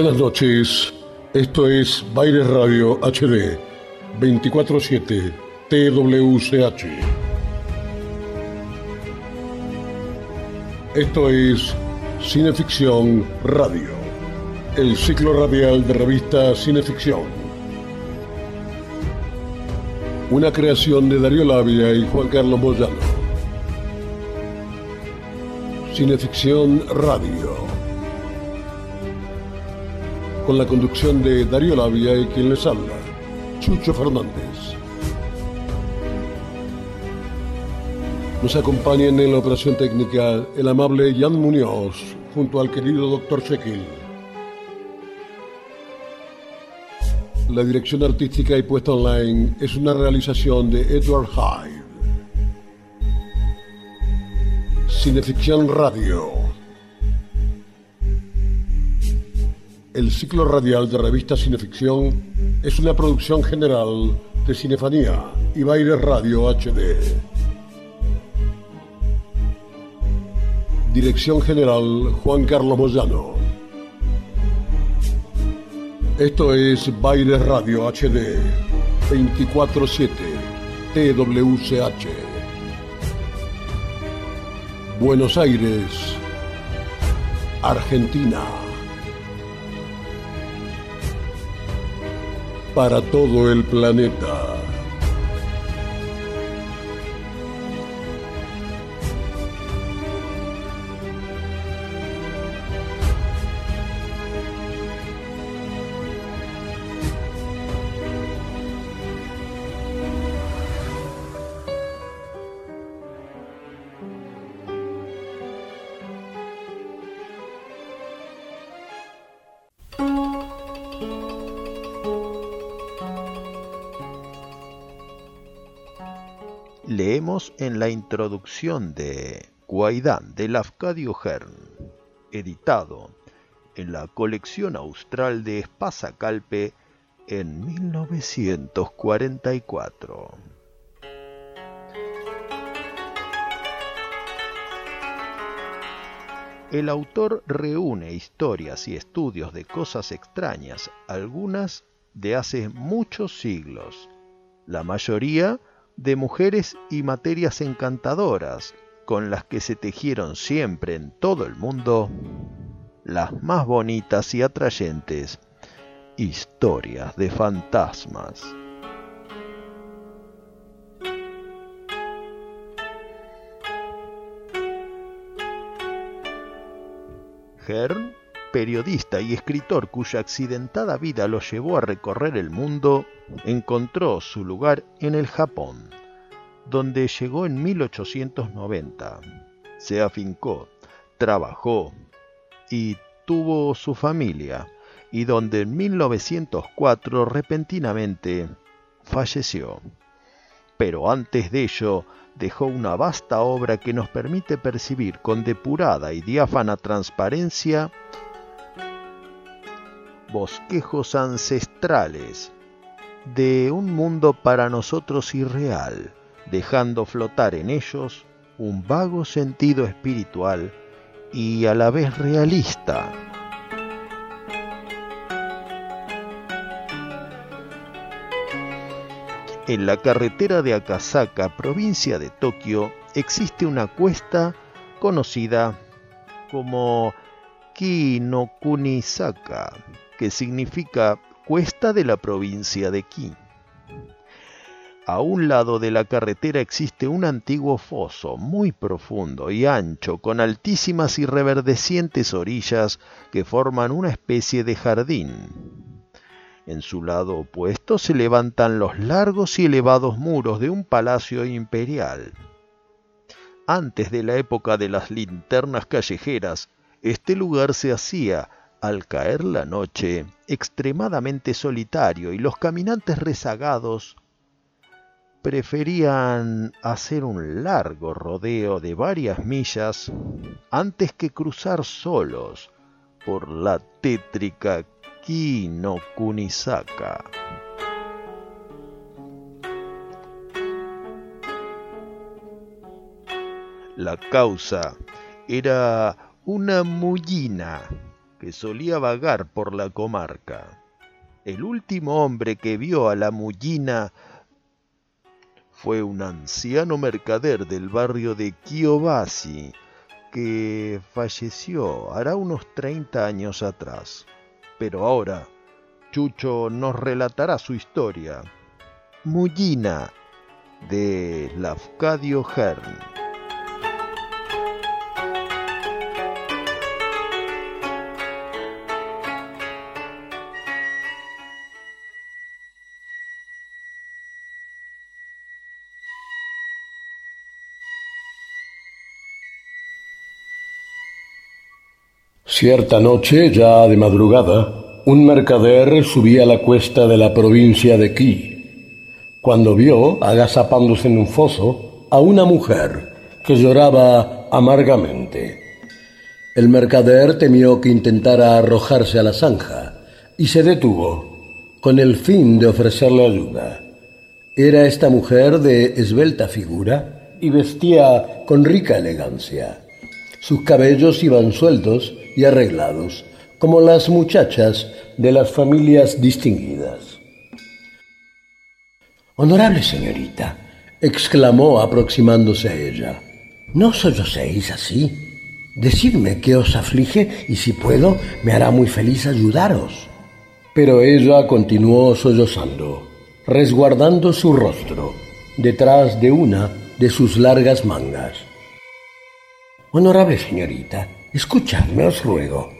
Buenas noches, esto es Baires Radio HD 24-7 TWCH. Esto es Cineficción Radio, el ciclo radial de revista Cineficción. Una creación de Darío Labia y Juan Carlos Moyano. Cineficción Radio con la conducción de Darío Labia y quien les habla, Chucho Fernández. Nos acompaña en la operación técnica el amable Jan Muñoz junto al querido Dr. Shekel. La dirección artística y puesta online es una realización de Edward Hyde. Cineficción Radio. El ciclo radial de revista Cineficción es una producción general de Cinefanía y Baile Radio HD. Dirección General Juan Carlos Moyano. Esto es Baile Radio HD 24-7 TWCH. Buenos Aires, Argentina. Para todo el planeta. En la introducción de Guaidán de Lafcadio Hearn, editado en la colección austral de Espasa Calpe en 1944. El autor reúne historias y estudios de cosas extrañas, algunas de hace muchos siglos, la mayoría de mujeres y materias encantadoras con las que se tejieron siempre en todo el mundo las más bonitas y atrayentes historias de fantasmas. Periodista y escritor cuya accidentada vida lo llevó a recorrer el mundo, encontró su lugar en el Japón, donde llegó en 1890. Se afincó, trabajó y tuvo su familia, y donde en 1904 repentinamente falleció. Pero antes de ello dejó una vasta obra que nos permite percibir con depurada y diáfana transparencia bosquejos ancestrales de un mundo para nosotros irreal, dejando flotar en ellos un vago sentido espiritual y a la vez realista. En la carretera de Akasaka, provincia de Tokio, existe una cuesta conocida como Kinokunisaka, que significa cuesta de la provincia de Ki. A un lado de la carretera existe un antiguo foso muy profundo y ancho, con altísimas y reverdecientes orillas que forman una especie de jardín. En su lado opuesto se levantan los largos y elevados muros de un palacio imperial. Antes de la época de las linternas callejeras, este lugar se hacía al caer la noche, extremadamente solitario y los caminantes rezagados preferían hacer un largo rodeo de varias millas antes que cruzar solos por la tétrica Kino Kunisaka. La causa era una mullina que solía vagar por la comarca. El último hombre que vio a la mullina fue un anciano mercader del barrio de Kiobasi, que falleció hará unos 30 años atrás. Pero ahora, Chucho nos relatará su historia. Mullina, de Lafcadio Hearn. Cierta noche, ya de madrugada, un mercader subía la cuesta de la provincia de Qi, cuando vio, agazapándose en un foso, a una mujer que lloraba amargamente. El mercader temió que intentara arrojarse a la zanja y se detuvo con el fin de ofrecerle ayuda. Era esta mujer de esbelta figura y vestía con rica elegancia. Sus cabellos iban sueltos y arreglados, como las muchachas de las familias distinguidas. Honorable señorita, exclamó aproximándose a ella, no solloceéis así. Decidme qué os aflige y si puedo, me hará muy feliz ayudaros. Pero ella continuó sollozando, resguardando su rostro detrás de una de sus largas mangas. Honorable señorita, Escuchadme, os ruego.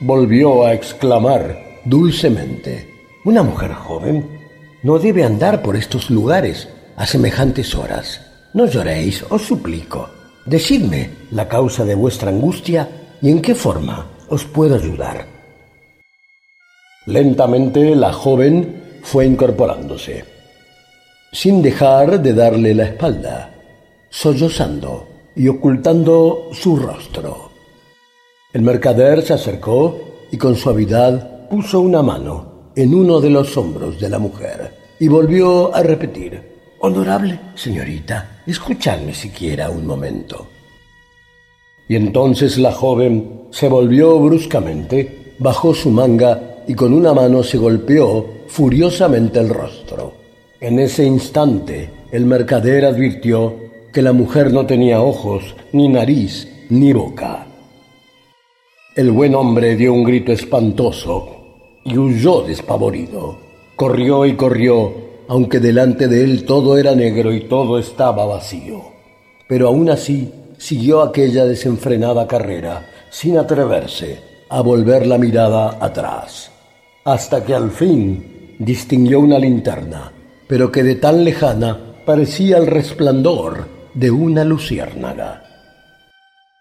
Volvió a exclamar dulcemente. Una mujer joven no debe andar por estos lugares a semejantes horas. No lloréis, os suplico. Decidme la causa de vuestra angustia y en qué forma os puedo ayudar. Lentamente la joven fue incorporándose, sin dejar de darle la espalda, sollozando y ocultando su rostro. El mercader se acercó y con suavidad puso una mano en uno de los hombros de la mujer y volvió a repetir, Honorable señorita, escuchadme siquiera un momento. Y entonces la joven se volvió bruscamente, bajó su manga y con una mano se golpeó furiosamente el rostro. En ese instante el mercader advirtió que la mujer no tenía ojos, ni nariz, ni boca. El buen hombre dio un grito espantoso y huyó despavorido. Corrió y corrió, aunque delante de él todo era negro y todo estaba vacío. Pero aún así siguió aquella desenfrenada carrera, sin atreverse a volver la mirada atrás, hasta que al fin distinguió una linterna, pero que de tan lejana parecía el resplandor de una luciérnaga.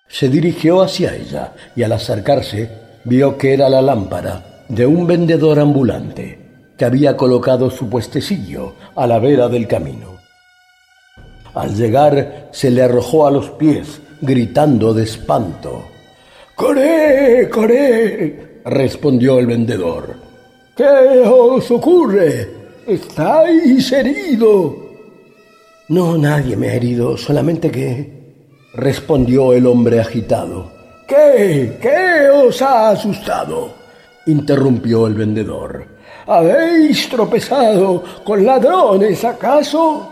Se dirigió hacia ella y al acercarse vio que era la lámpara de un vendedor ambulante que había colocado su puestecillo a la vera del camino. Al llegar se le arrojó a los pies, gritando de espanto. ¡Coré, coré! respondió el vendedor. ¿Qué os ocurre? ¿Estáis herido? No, nadie me ha herido, solamente que respondió el hombre agitado. ¿Qué? ¿Qué os ha asustado? interrumpió el vendedor. ¿Habéis tropezado con ladrones, acaso?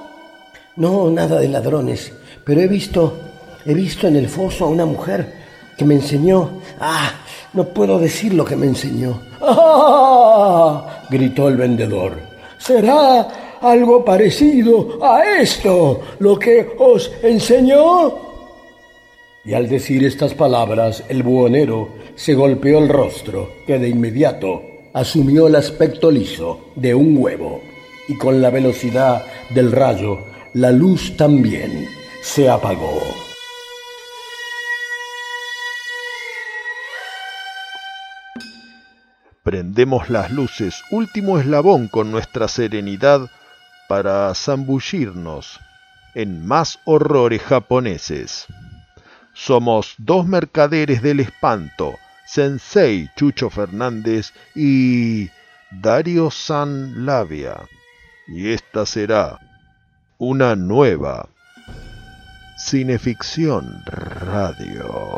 No, nada de ladrones, pero he visto, he visto en el foso a una mujer que me enseñó. Ah, no puedo decir lo que me enseñó. ¡Ah! gritó el vendedor. ¿Será algo parecido a esto lo que os enseñó? Y al decir estas palabras, el buhonero se golpeó el rostro, que de inmediato asumió el aspecto liso de un huevo, y con la velocidad del rayo, la luz también se apagó. Prendemos las luces, último eslabón con nuestra serenidad, para zambullirnos en más horrores japoneses. Somos dos mercaderes del espanto, Sensei Chucho Fernández y Dario San Labia. Y esta será una nueva Cineficción Radio.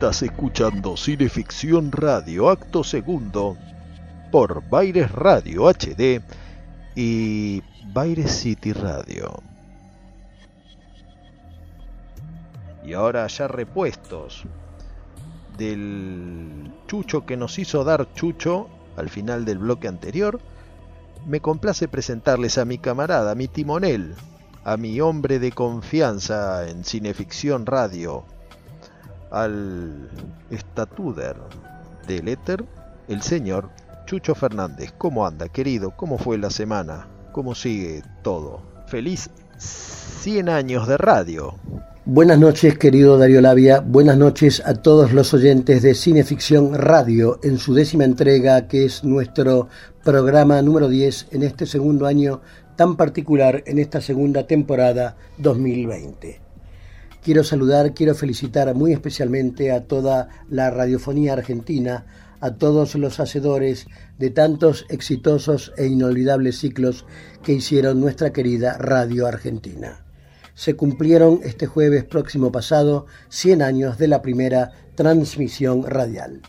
Estás escuchando Cineficción Radio, acto segundo, por Baires Radio HD y Baires City Radio. Y ahora ya repuestos del chucho que nos hizo dar Chucho al final del bloque anterior, me complace presentarles a mi camarada, a mi timonel, a mi hombre de confianza en Cineficción Radio, al estatuder del éter, el señor Chucho Fernández. ¿Cómo anda, querido? ¿Cómo fue la semana? ¿Cómo sigue todo? Feliz 100 años de radio. Buenas noches, querido Darío Labia. Buenas noches a todos los oyentes de Cineficción Radio en su décima entrega, que es nuestro programa número 10 en este segundo año tan particular, en esta segunda temporada 2020. Quiero saludar, quiero felicitar muy especialmente a toda la radiofonía argentina, a todos los hacedores de tantos exitosos e inolvidables ciclos que hicieron nuestra querida Radio Argentina. Se cumplieron este jueves próximo pasado 100 años de la primera transmisión radial.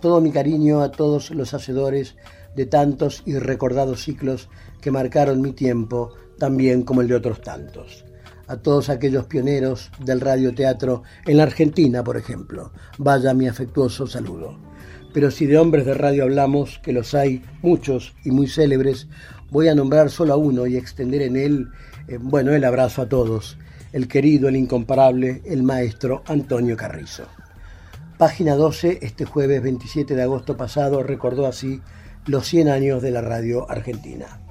Todo mi cariño a todos los hacedores de tantos y recordados ciclos que marcaron mi tiempo, también como el de otros tantos a todos aquellos pioneros del radioteatro en la Argentina, por ejemplo. Vaya mi afectuoso saludo. Pero si de hombres de radio hablamos, que los hay muchos y muy célebres, voy a nombrar solo a uno y extender en él, eh, bueno, el abrazo a todos, el querido, el incomparable, el maestro Antonio Carrizo. Página 12, este jueves 27 de agosto pasado, recordó así los 100 años de la radio argentina.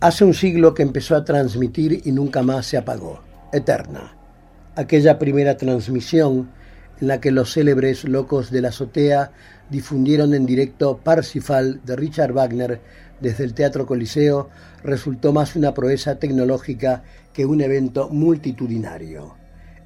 Hace un siglo que empezó a transmitir y nunca más se apagó. Eterna. Aquella primera transmisión en la que los célebres locos de la azotea difundieron en directo Parsifal de Richard Wagner desde el Teatro Coliseo resultó más una proeza tecnológica que un evento multitudinario.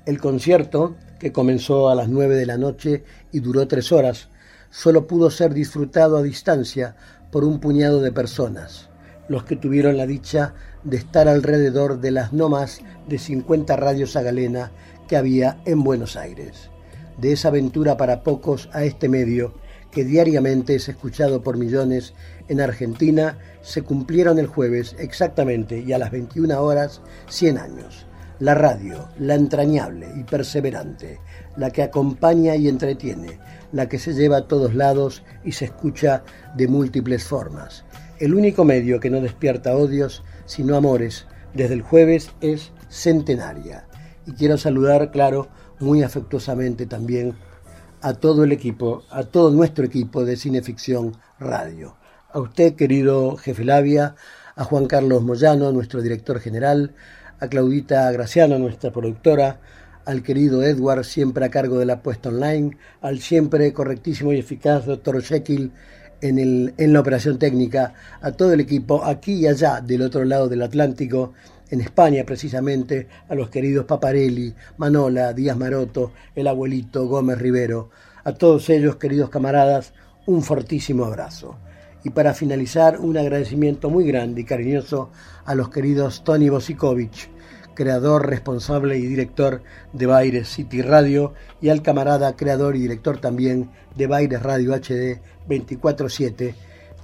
El concierto, que comenzó a las nueve de la noche y duró tres horas, solo pudo ser disfrutado a distancia por un puñado de personas los que tuvieron la dicha de estar alrededor de las no más de 50 radios a galena que había en Buenos Aires. De esa aventura para pocos a este medio, que diariamente es escuchado por millones en Argentina, se cumplieron el jueves exactamente y a las 21 horas 100 años. La radio, la entrañable y perseverante, la que acompaña y entretiene, la que se lleva a todos lados y se escucha de múltiples formas el único medio que no despierta odios, sino amores, desde el jueves es Centenaria. Y quiero saludar, claro, muy afectuosamente también a todo el equipo, a todo nuestro equipo de Cineficción Radio. A usted, querido jefe Labia, a Juan Carlos Moyano, nuestro director general, a Claudita Graciano, nuestra productora, al querido Edward, siempre a cargo de la puesta online, al siempre correctísimo y eficaz doctor Jekyll, en, el, en la operación técnica, a todo el equipo aquí y allá del otro lado del Atlántico, en España precisamente, a los queridos Paparelli, Manola, Díaz Maroto, el abuelito Gómez Rivero, a todos ellos, queridos camaradas, un fortísimo abrazo. Y para finalizar, un agradecimiento muy grande y cariñoso a los queridos Tony Bosikovich, creador, responsable y director de Baires City Radio, y al camarada, creador y director también de Baires Radio HD 24-7,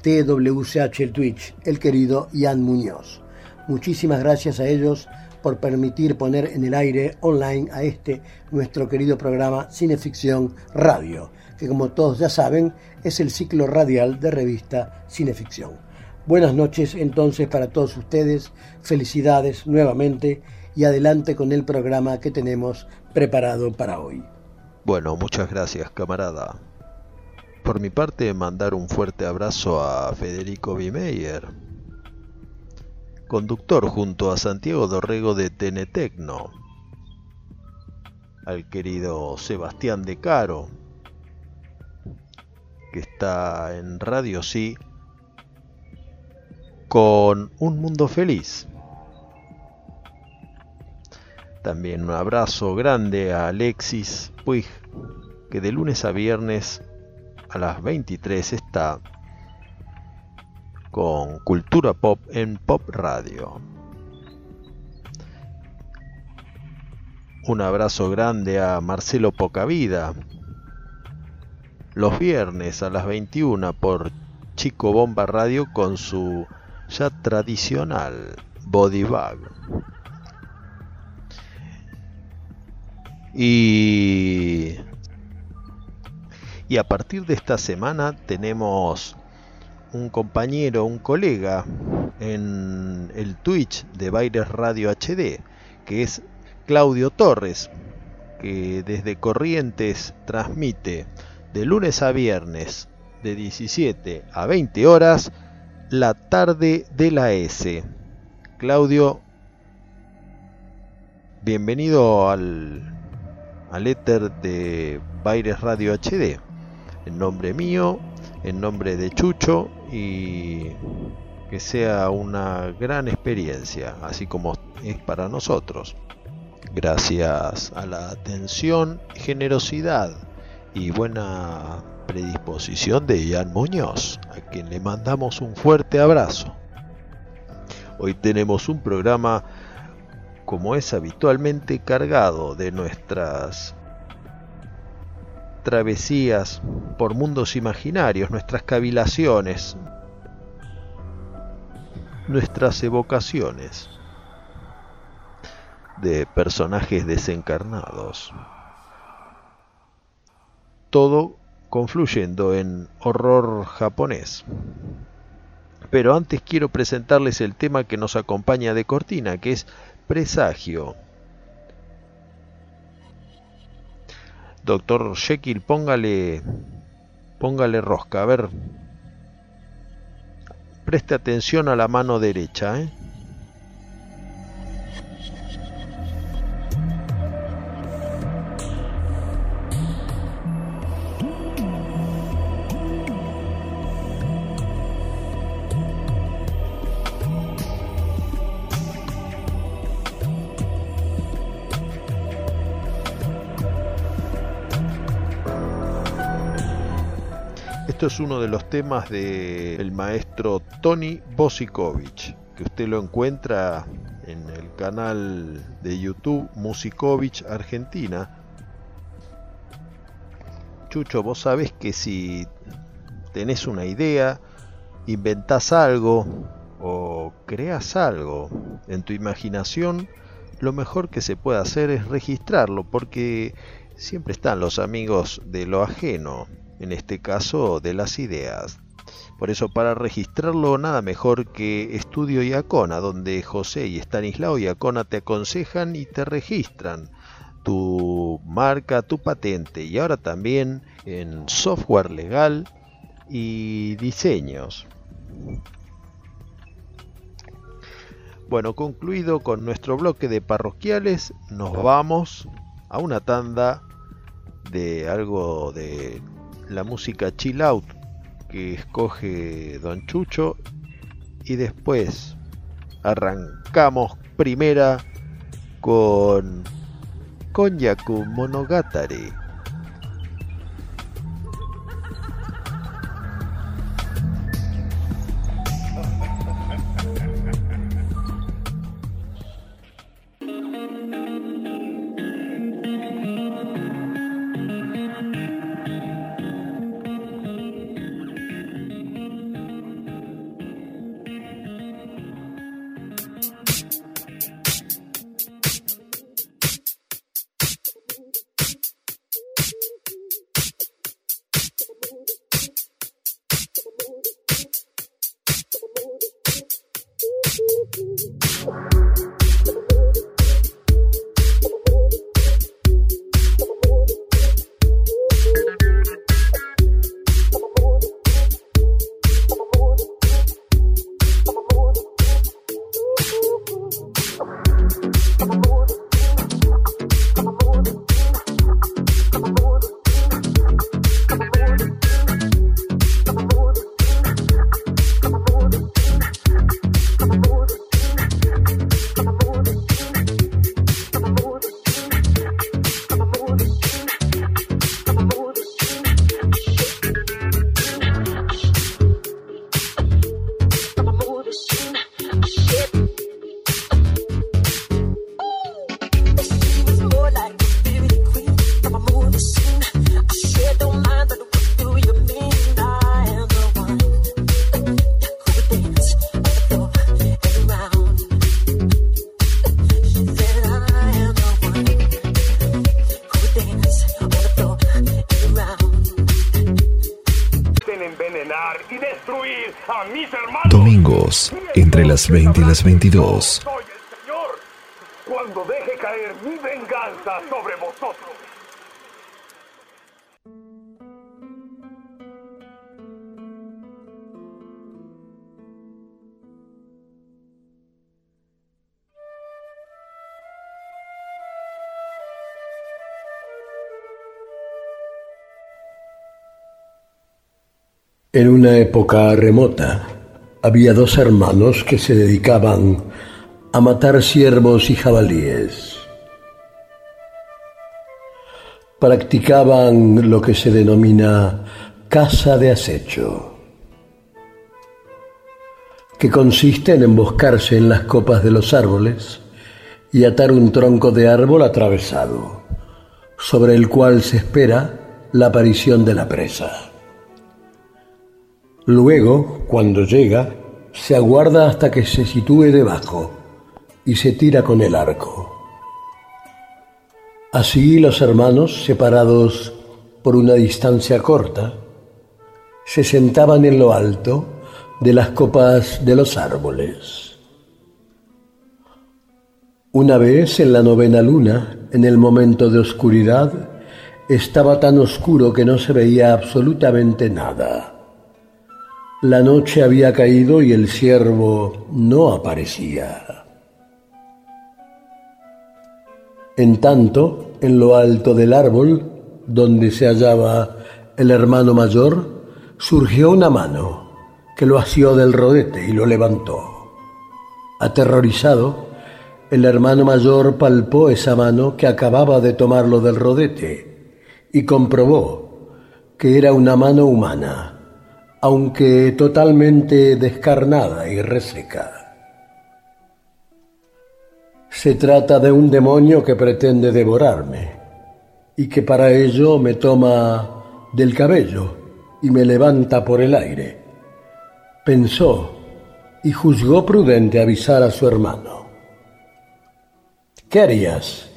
TWCH el Twitch, el querido Ian Muñoz. Muchísimas gracias a ellos por permitir poner en el aire online a este nuestro querido programa Cineficción Radio, que como todos ya saben es el ciclo radial de revista Cineficción. Buenas noches entonces para todos ustedes, felicidades nuevamente y adelante con el programa que tenemos preparado para hoy. Bueno, muchas gracias camarada. Por mi parte, mandar un fuerte abrazo a Federico Bimeyer, conductor junto a Santiago Dorrego de Tenetecno, al querido Sebastián De Caro, que está en Radio Sí con Un Mundo Feliz. También un abrazo grande a Alexis Puig, que de lunes a viernes a las 23 está con Cultura Pop en Pop Radio. Un abrazo grande a Marcelo Pocavida. Los viernes a las 21 por Chico Bomba Radio con su ya tradicional Body Bag. Y, y a partir de esta semana tenemos un compañero, un colega en el Twitch de Baires Radio HD, que es Claudio Torres, que desde Corrientes transmite de lunes a viernes de 17 a 20 horas la tarde de la S. Claudio, bienvenido al, al éter de Baires Radio HD. En nombre mío, en nombre de Chucho y que sea una gran experiencia, así como es para nosotros. Gracias a la atención, generosidad y buena predisposición de Ian Muñoz, a quien le mandamos un fuerte abrazo. Hoy tenemos un programa como es habitualmente cargado de nuestras travesías por mundos imaginarios, nuestras cavilaciones, nuestras evocaciones de personajes desencarnados. Todo confluyendo en horror japonés. Pero antes quiero presentarles el tema que nos acompaña de cortina, que es Presagio. Doctor Jekyll, póngale, póngale rosca, a ver. Preste atención a la mano derecha, ¿eh? Esto es uno de los temas del maestro Tony Bosikovich, que usted lo encuentra en el canal de YouTube Musikovich Argentina. Chucho, vos sabés que si tenés una idea, inventás algo o creas algo en tu imaginación, lo mejor que se puede hacer es registrarlo, porque siempre están los amigos de lo ajeno en este caso de las ideas. Por eso para registrarlo nada mejor que Estudio Iacona, donde José y Stanislao Iacona te aconsejan y te registran tu marca, tu patente y ahora también en software legal y diseños. Bueno, concluido con nuestro bloque de parroquiales, nos vamos a una tanda de algo de la música chill out que escoge Don Chucho y después arrancamos primera con Konyaku Monogatari. Domingos, entre las 20 y las 22. Soy el Señor cuando deje caer mi venganza sobre vosotros. En una época remota había dos hermanos que se dedicaban a matar ciervos y jabalíes. Practicaban lo que se denomina caza de acecho, que consiste en emboscarse en las copas de los árboles y atar un tronco de árbol atravesado, sobre el cual se espera la aparición de la presa. Luego, cuando llega, se aguarda hasta que se sitúe debajo y se tira con el arco. Así los hermanos, separados por una distancia corta, se sentaban en lo alto de las copas de los árboles. Una vez en la novena luna, en el momento de oscuridad, estaba tan oscuro que no se veía absolutamente nada. La noche había caído y el ciervo no aparecía. En tanto, en lo alto del árbol, donde se hallaba el hermano mayor, surgió una mano que lo asió del rodete y lo levantó. Aterrorizado, el hermano mayor palpó esa mano que acababa de tomarlo del rodete y comprobó que era una mano humana aunque totalmente descarnada y reseca. Se trata de un demonio que pretende devorarme y que para ello me toma del cabello y me levanta por el aire. Pensó y juzgó prudente avisar a su hermano. ¿Qué harías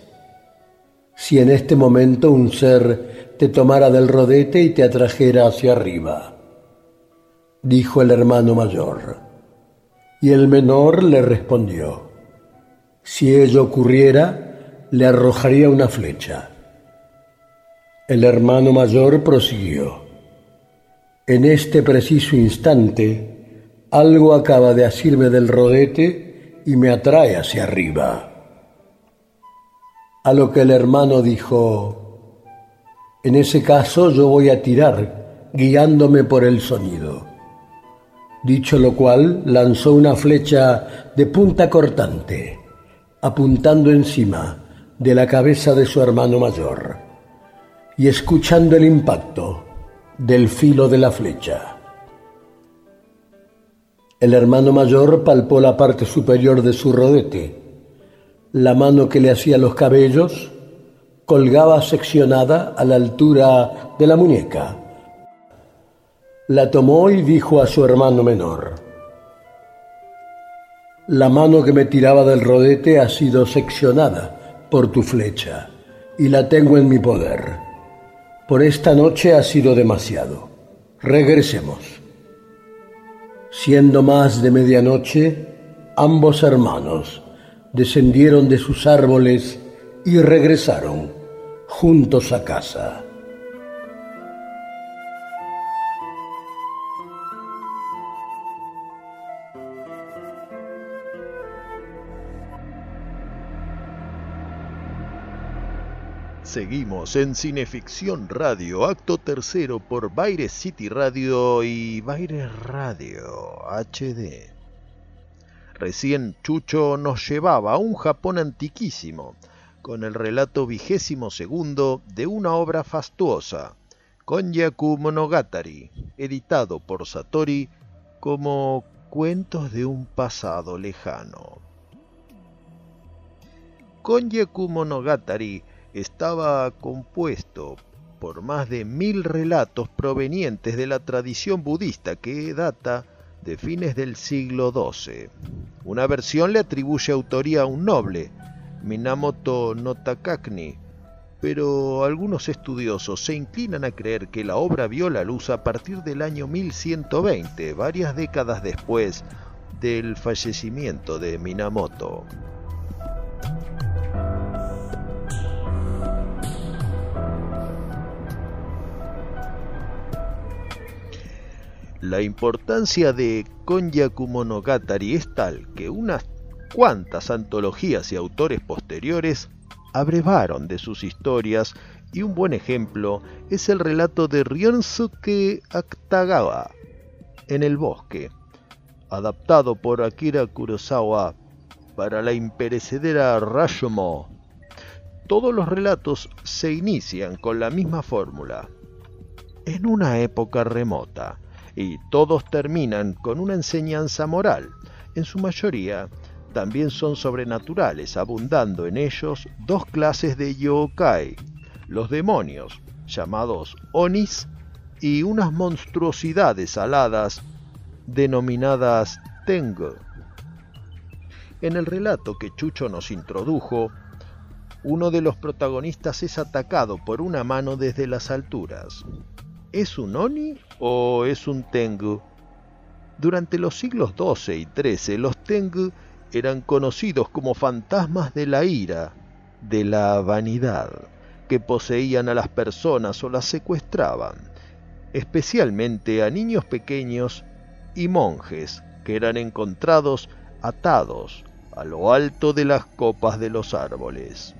si en este momento un ser te tomara del rodete y te atrajera hacia arriba? Dijo el hermano mayor. Y el menor le respondió, si ello ocurriera, le arrojaría una flecha. El hermano mayor prosiguió, en este preciso instante, algo acaba de asirme del rodete y me atrae hacia arriba. A lo que el hermano dijo, en ese caso yo voy a tirar, guiándome por el sonido. Dicho lo cual, lanzó una flecha de punta cortante, apuntando encima de la cabeza de su hermano mayor, y escuchando el impacto del filo de la flecha. El hermano mayor palpó la parte superior de su rodete. La mano que le hacía los cabellos colgaba seccionada a la altura de la muñeca la tomó y dijo a su hermano menor, La mano que me tiraba del rodete ha sido seccionada por tu flecha y la tengo en mi poder. Por esta noche ha sido demasiado. Regresemos. Siendo más de medianoche, ambos hermanos descendieron de sus árboles y regresaron juntos a casa. Seguimos en Cineficción Radio, acto tercero por Baire City Radio y Baire Radio HD. Recién Chucho nos llevaba a un Japón antiquísimo, con el relato vigésimo segundo de una obra fastuosa, Konyaku Monogatari, editado por Satori como Cuentos de un pasado lejano. Konyaku Monogatari estaba compuesto por más de mil relatos provenientes de la tradición budista que data de fines del siglo XII. Una versión le atribuye autoría a un noble, Minamoto no Takakni, pero algunos estudiosos se inclinan a creer que la obra vio la luz a partir del año 1120, varias décadas después del fallecimiento de Minamoto. La importancia de Konyaku Monogatari es tal que unas cuantas antologías y autores posteriores abrevaron de sus historias y un buen ejemplo es el relato de Ryosuke Akutagawa, En el bosque, adaptado por Akira Kurosawa para la imperecedera Rashomon. Todos los relatos se inician con la misma fórmula. En una época remota, y todos terminan con una enseñanza moral. En su mayoría también son sobrenaturales, abundando en ellos dos clases de yokai, los demonios, llamados onis, y unas monstruosidades aladas denominadas tengu. En el relato que Chucho nos introdujo, uno de los protagonistas es atacado por una mano desde las alturas. ¿Es un Oni o es un Tengu? Durante los siglos XII y XIII los Tengu eran conocidos como fantasmas de la ira, de la vanidad, que poseían a las personas o las secuestraban, especialmente a niños pequeños y monjes que eran encontrados atados a lo alto de las copas de los árboles.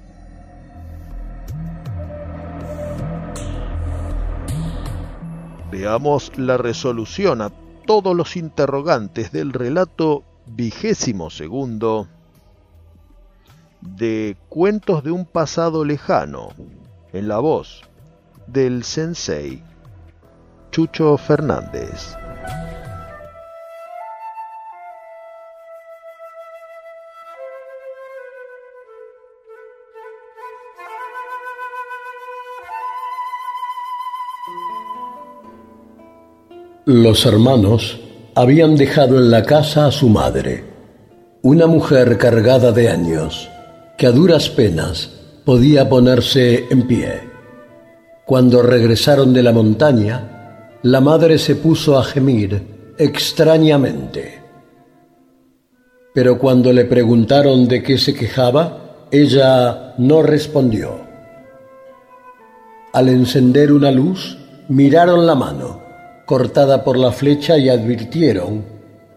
Veamos la resolución a todos los interrogantes del relato vigésimo segundo de Cuentos de un pasado lejano, en la voz del sensei Chucho Fernández. Los hermanos habían dejado en la casa a su madre, una mujer cargada de años, que a duras penas podía ponerse en pie. Cuando regresaron de la montaña, la madre se puso a gemir extrañamente. Pero cuando le preguntaron de qué se quejaba, ella no respondió. Al encender una luz, miraron la mano cortada por la flecha y advirtieron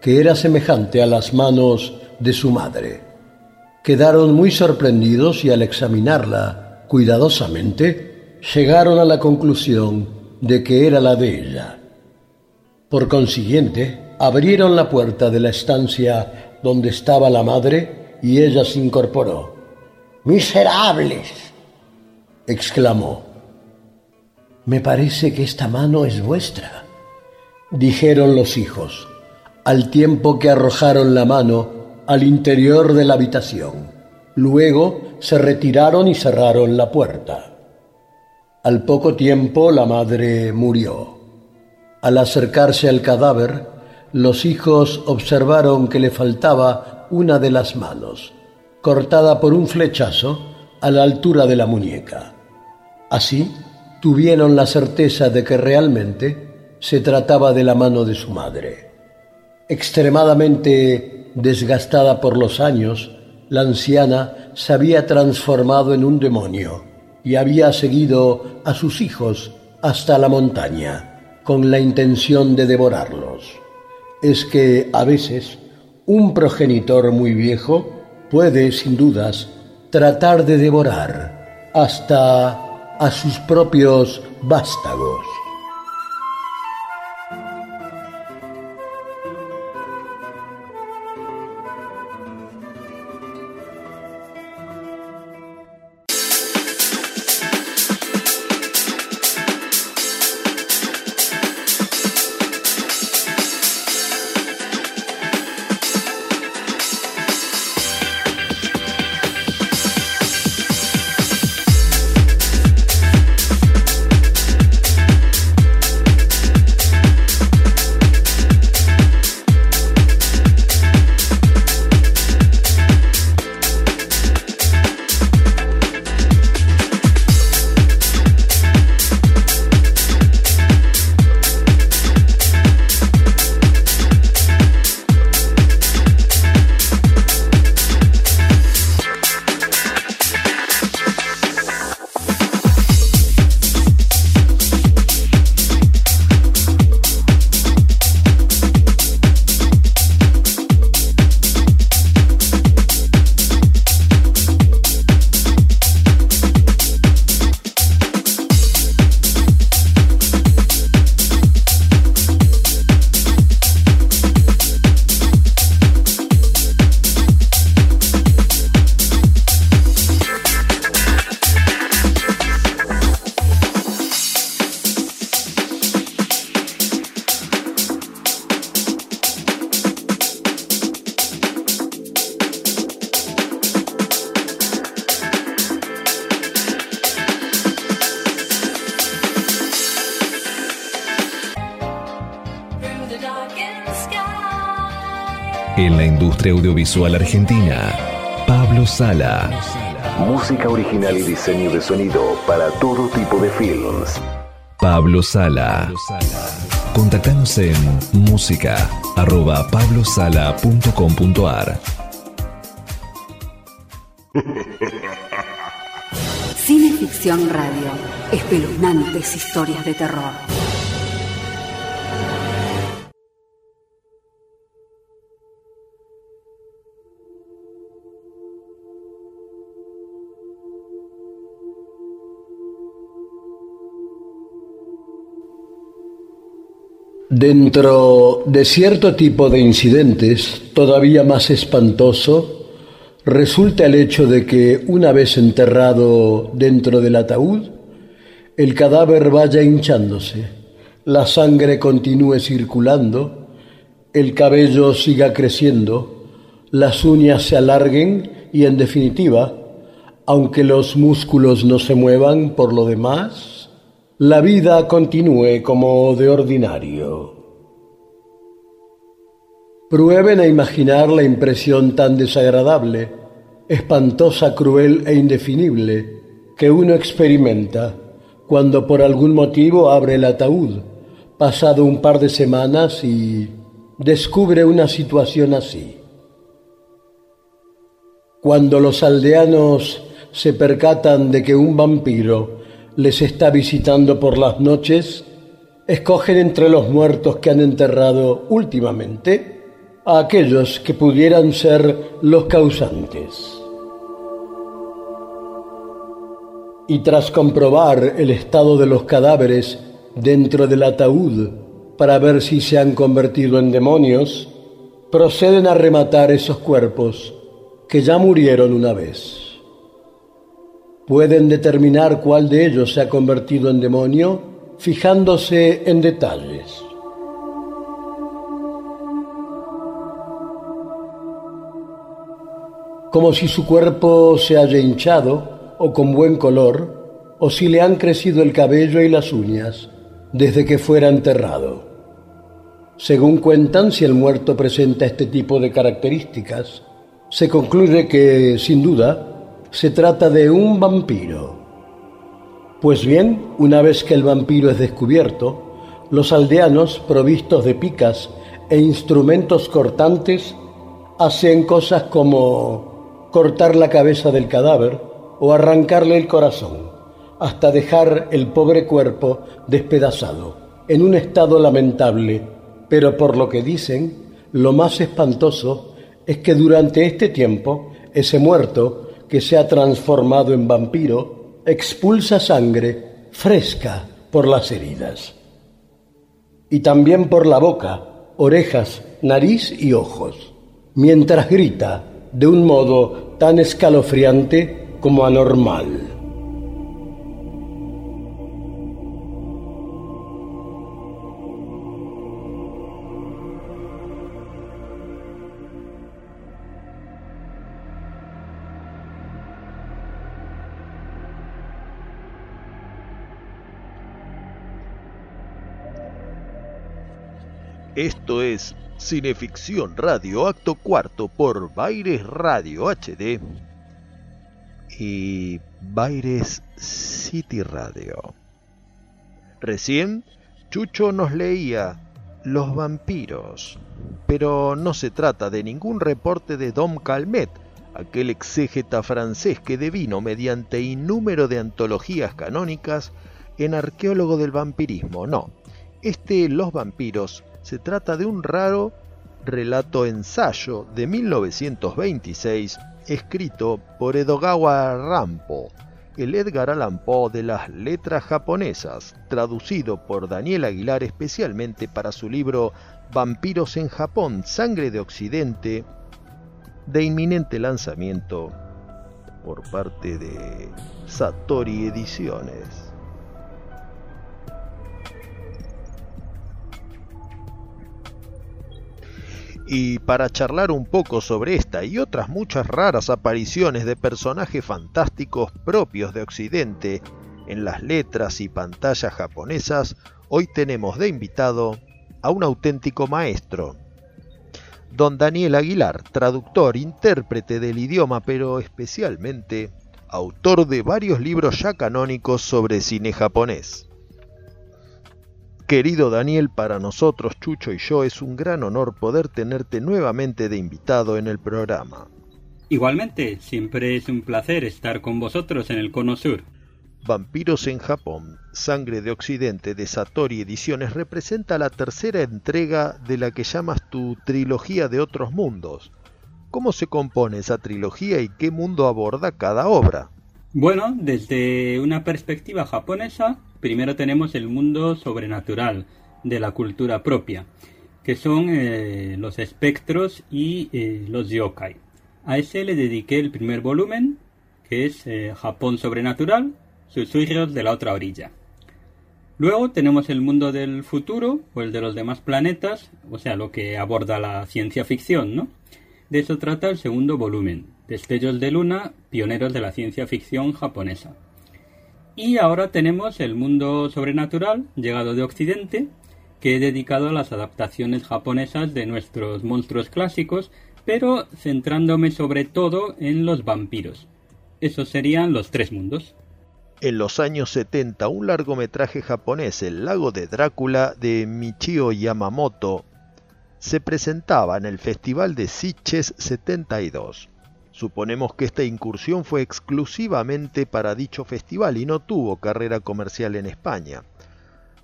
que era semejante a las manos de su madre. Quedaron muy sorprendidos y al examinarla cuidadosamente llegaron a la conclusión de que era la de ella. Por consiguiente, abrieron la puerta de la estancia donde estaba la madre y ella se incorporó. ¡Miserables! exclamó. Me parece que esta mano es vuestra dijeron los hijos, al tiempo que arrojaron la mano al interior de la habitación. Luego se retiraron y cerraron la puerta. Al poco tiempo la madre murió. Al acercarse al cadáver, los hijos observaron que le faltaba una de las manos, cortada por un flechazo a la altura de la muñeca. Así, tuvieron la certeza de que realmente se trataba de la mano de su madre. Extremadamente desgastada por los años, la anciana se había transformado en un demonio y había seguido a sus hijos hasta la montaña con la intención de devorarlos. Es que a veces un progenitor muy viejo puede, sin dudas, tratar de devorar hasta a sus propios vástagos. Audiovisual argentina, Pablo Sala. Música original y diseño de sonido para todo tipo de films. Pablo Sala. Contactanos en música arroba pablosala.com.ar Cine Ficción Radio. Espeluznantes historias de terror. Dentro de cierto tipo de incidentes, todavía más espantoso, resulta el hecho de que una vez enterrado dentro del ataúd, el cadáver vaya hinchándose, la sangre continúe circulando, el cabello siga creciendo, las uñas se alarguen y en definitiva, aunque los músculos no se muevan por lo demás, la vida continúe como de ordinario. Prueben a imaginar la impresión tan desagradable, espantosa, cruel e indefinible que uno experimenta cuando por algún motivo abre el ataúd, pasado un par de semanas y descubre una situación así. Cuando los aldeanos se percatan de que un vampiro les está visitando por las noches, escogen entre los muertos que han enterrado últimamente a aquellos que pudieran ser los causantes. Y tras comprobar el estado de los cadáveres dentro del ataúd para ver si se han convertido en demonios, proceden a rematar esos cuerpos que ya murieron una vez pueden determinar cuál de ellos se ha convertido en demonio fijándose en detalles. Como si su cuerpo se haya hinchado o con buen color, o si le han crecido el cabello y las uñas desde que fuera enterrado. Según cuentan, si el muerto presenta este tipo de características, se concluye que, sin duda, se trata de un vampiro. Pues bien, una vez que el vampiro es descubierto, los aldeanos, provistos de picas e instrumentos cortantes, hacen cosas como cortar la cabeza del cadáver o arrancarle el corazón, hasta dejar el pobre cuerpo despedazado, en un estado lamentable, pero por lo que dicen, lo más espantoso es que durante este tiempo ese muerto que se ha transformado en vampiro, expulsa sangre fresca por las heridas. Y también por la boca, orejas, nariz y ojos, mientras grita de un modo tan escalofriante como anormal. Esto es Cineficción Radio Acto Cuarto por Baires Radio HD y Baires City Radio. Recién Chucho nos leía Los vampiros, pero no se trata de ningún reporte de Dom Calmet, aquel exégeta francés que devino mediante innúmero de antologías canónicas en arqueólogo del vampirismo, no. Este Los vampiros se trata de un raro relato ensayo de 1926 escrito por Edogawa Rampo, el Edgar Allan Poe de las letras japonesas, traducido por Daniel Aguilar especialmente para su libro Vampiros en Japón, Sangre de Occidente, de inminente lanzamiento por parte de Satori Ediciones. Y para charlar un poco sobre esta y otras muchas raras apariciones de personajes fantásticos propios de Occidente en las letras y pantallas japonesas, hoy tenemos de invitado a un auténtico maestro. don Daniel Aguilar, traductor, intérprete del idioma, pero especialmente autor de varios libros ya canónicos sobre cine japonés. Querido Daniel, para nosotros, Chucho y yo, es un gran honor poder tenerte nuevamente de invitado en el programa. Igualmente, siempre es un placer estar con vosotros en el Cono Sur. Vampiros en Japón, Sangre de Occidente de Satori Ediciones representa la tercera entrega de la que llamas tu trilogía de otros mundos. ¿Cómo se compone esa trilogía y qué mundo aborda cada obra? Bueno, desde una perspectiva japonesa, primero tenemos el mundo sobrenatural de la cultura propia, que son eh, los espectros y eh, los yokai. A ese le dediqué el primer volumen, que es eh, Japón sobrenatural, susurros de la otra orilla. Luego tenemos el mundo del futuro o el de los demás planetas, o sea, lo que aborda la ciencia ficción, ¿no? De eso trata el segundo volumen, Destellos de Luna, pioneros de la ciencia ficción japonesa. Y ahora tenemos el mundo sobrenatural, llegado de Occidente, que he dedicado a las adaptaciones japonesas de nuestros monstruos clásicos, pero centrándome sobre todo en los vampiros. Esos serían los tres mundos. En los años 70, un largometraje japonés, El lago de Drácula, de Michio Yamamoto, se presentaba en el Festival de Sitges 72. Suponemos que esta incursión fue exclusivamente para dicho festival y no tuvo carrera comercial en España.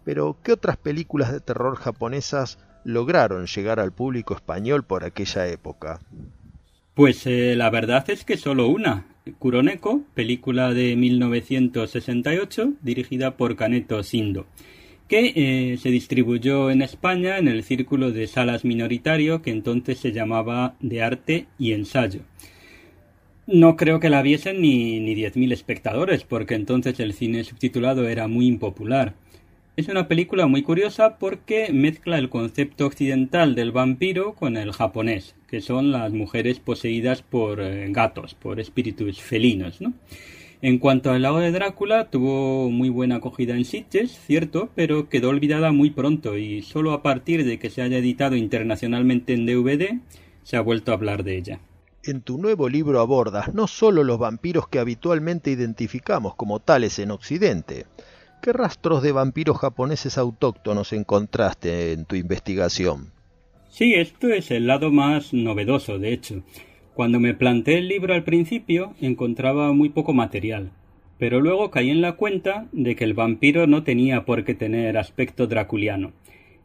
Pero, ¿qué otras películas de terror japonesas lograron llegar al público español por aquella época? Pues eh, la verdad es que solo una, Kuroneko, película de 1968 dirigida por Kaneto Sindo, que eh, se distribuyó en España en el círculo de salas minoritario que entonces se llamaba de arte y ensayo. No creo que la viesen ni, ni 10.000 espectadores, porque entonces el cine subtitulado era muy impopular. Es una película muy curiosa porque mezcla el concepto occidental del vampiro con el japonés, que son las mujeres poseídas por eh, gatos, por espíritus felinos, ¿no? En cuanto al lago de Drácula, tuvo muy buena acogida en Sitges, cierto, pero quedó olvidada muy pronto y solo a partir de que se haya editado internacionalmente en DVD se ha vuelto a hablar de ella. En tu nuevo libro abordas no solo los vampiros que habitualmente identificamos como tales en Occidente. ¿Qué rastros de vampiros japoneses autóctonos encontraste en tu investigación? Sí, esto es el lado más novedoso, de hecho. Cuando me planteé el libro al principio encontraba muy poco material, pero luego caí en la cuenta de que el vampiro no tenía por qué tener aspecto draculiano.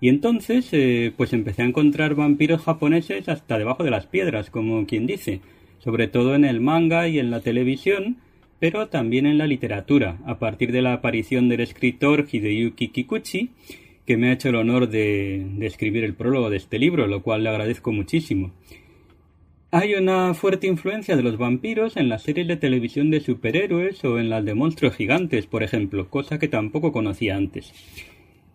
Y entonces, eh, pues empecé a encontrar vampiros japoneses hasta debajo de las piedras, como quien dice, sobre todo en el manga y en la televisión, pero también en la literatura, a partir de la aparición del escritor Hideyuki Kikuchi, que me ha hecho el honor de, de escribir el prólogo de este libro, lo cual le agradezco muchísimo. Hay una fuerte influencia de los vampiros en las series de televisión de superhéroes o en las de monstruos gigantes, por ejemplo, cosa que tampoco conocía antes.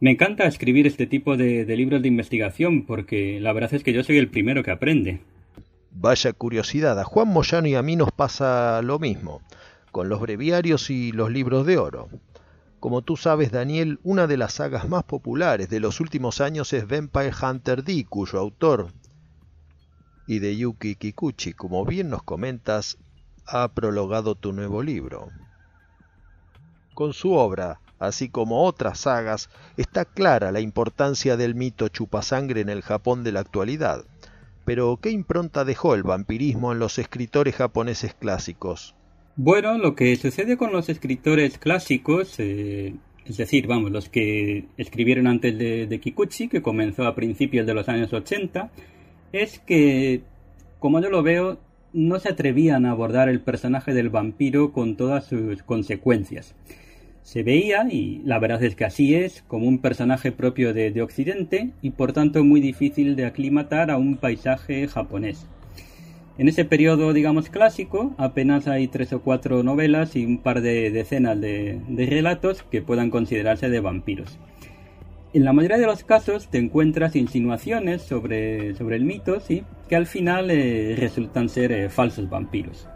Me encanta escribir este tipo de, libros de investigación porque la verdad es que yo soy el primero que aprende. Vaya curiosidad, a Juan Moyano y a mí nos pasa lo mismo, con los breviarios y los libros de oro. Como tú sabes, Daniel, una de las sagas más populares de los últimos años es Vampire Hunter D, cuyo autor, Hideyuki Kikuchi, como bien nos comentas, ha prologado tu nuevo libro. Con su obra así como otras sagas, está clara la importancia del mito chupasangre en el Japón de la actualidad. Pero, ¿qué impronta dejó el vampirismo en los escritores japoneses clásicos? Bueno, lo que sucede con los escritores clásicos, eh, es decir, vamos, los que escribieron antes de, de, Kikuchi, que comenzó a principios de los años 80, es que, como yo lo veo, no se atrevían a abordar el personaje del vampiro con todas sus consecuencias se veía, y la verdad es que así es, como un personaje propio de, Occidente y por tanto muy difícil de aclimatar a un paisaje japonés. En ese periodo, digamos, clásico, apenas hay tres o cuatro novelas y un par de decenas de, relatos que puedan considerarse de vampiros. En la mayoría de los casos te encuentras insinuaciones sobre, sobre el mito, sí, que al final eh, resultan ser eh, falsos vampiros.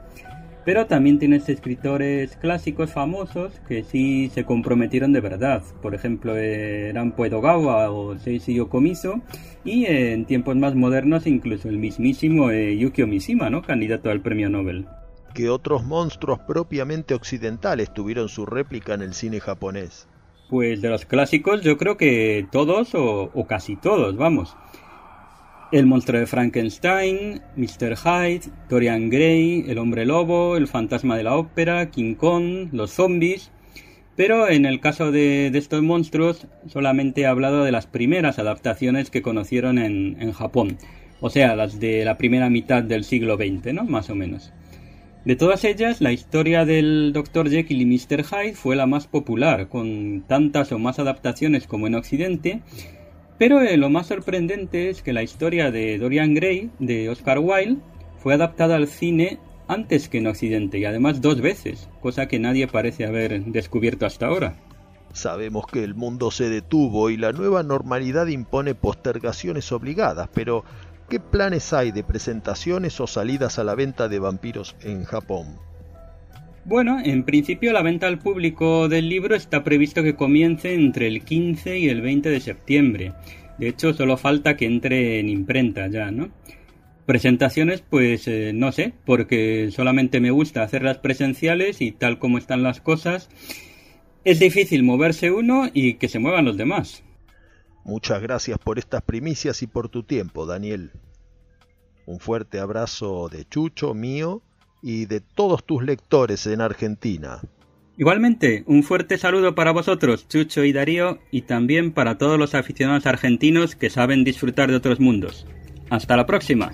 Pero también tienes escritores clásicos famosos que sí se comprometieron de verdad. Por ejemplo, eran Poedogawa o Seishi Yokomiso. Y en tiempos más modernos, incluso el mismísimo eh, Yukio Mishima, ¿no? Candidato al premio Nobel. Que otros monstruos propiamente occidentales tuvieron su réplica en el cine japonés. Pues de los clásicos, yo creo que todos o, o casi todos, vamos. El monstruo de Frankenstein, Mr. Hyde, Dorian Gray, El hombre lobo, El fantasma de la ópera, King Kong, los zombies. Pero en el caso de, estos monstruos solamente he hablado de las primeras adaptaciones que conocieron en, en, Japón. O sea, las de la primera mitad del siglo XX, ¿no? Más o menos. De todas ellas, la historia del Dr. Jekyll y Mr. Hyde fue la más popular, con tantas o más adaptaciones como en Occidente, pero eh, lo más sorprendente es que la historia de Dorian Gray, de Oscar Wilde, fue adaptada al cine antes que en Occidente y además dos veces, cosa que nadie parece haber descubierto hasta ahora. Sabemos que el mundo se detuvo y la nueva normalidad impone postergaciones obligadas, pero ¿qué planes hay de presentaciones o salidas a la venta de vampiros en Japón? Bueno, en principio la venta al público del libro está previsto que comience entre el 15 y el 20 de septiembre. De hecho, solo falta que entre en imprenta ya, ¿no? Presentaciones, pues eh, no sé, porque solamente me gusta hacerlas presenciales y tal como están las cosas, es difícil moverse uno y que se muevan los demás. Muchas gracias por estas primicias y por tu tiempo, Daniel. Un fuerte abrazo de Chucho, mío y de todos tus lectores en Argentina. Igualmente, un fuerte saludo para vosotros, Chucho y Darío, y también para todos los aficionados argentinos que saben disfrutar de otros mundos. Hasta la próxima.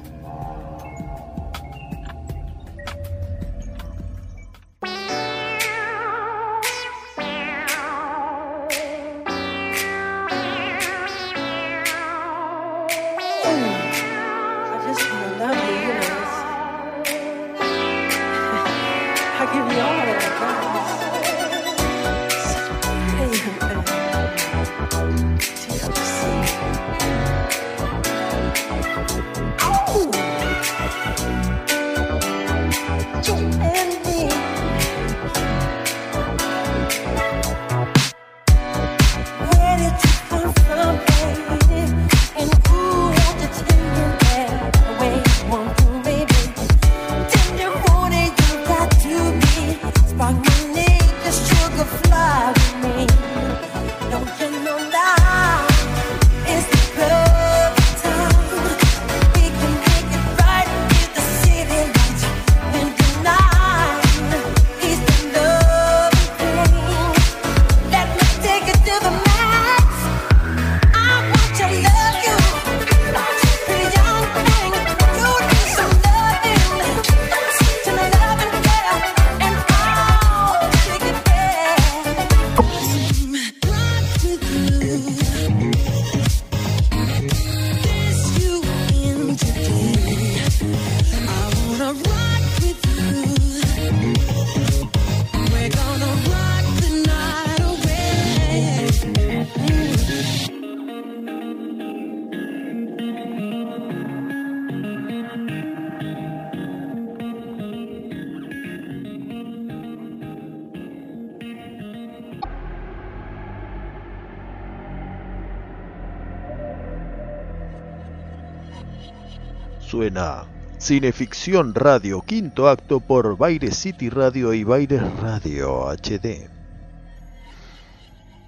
Cineficción Radio, quinto acto por Baire City Radio y Baire Radio HD.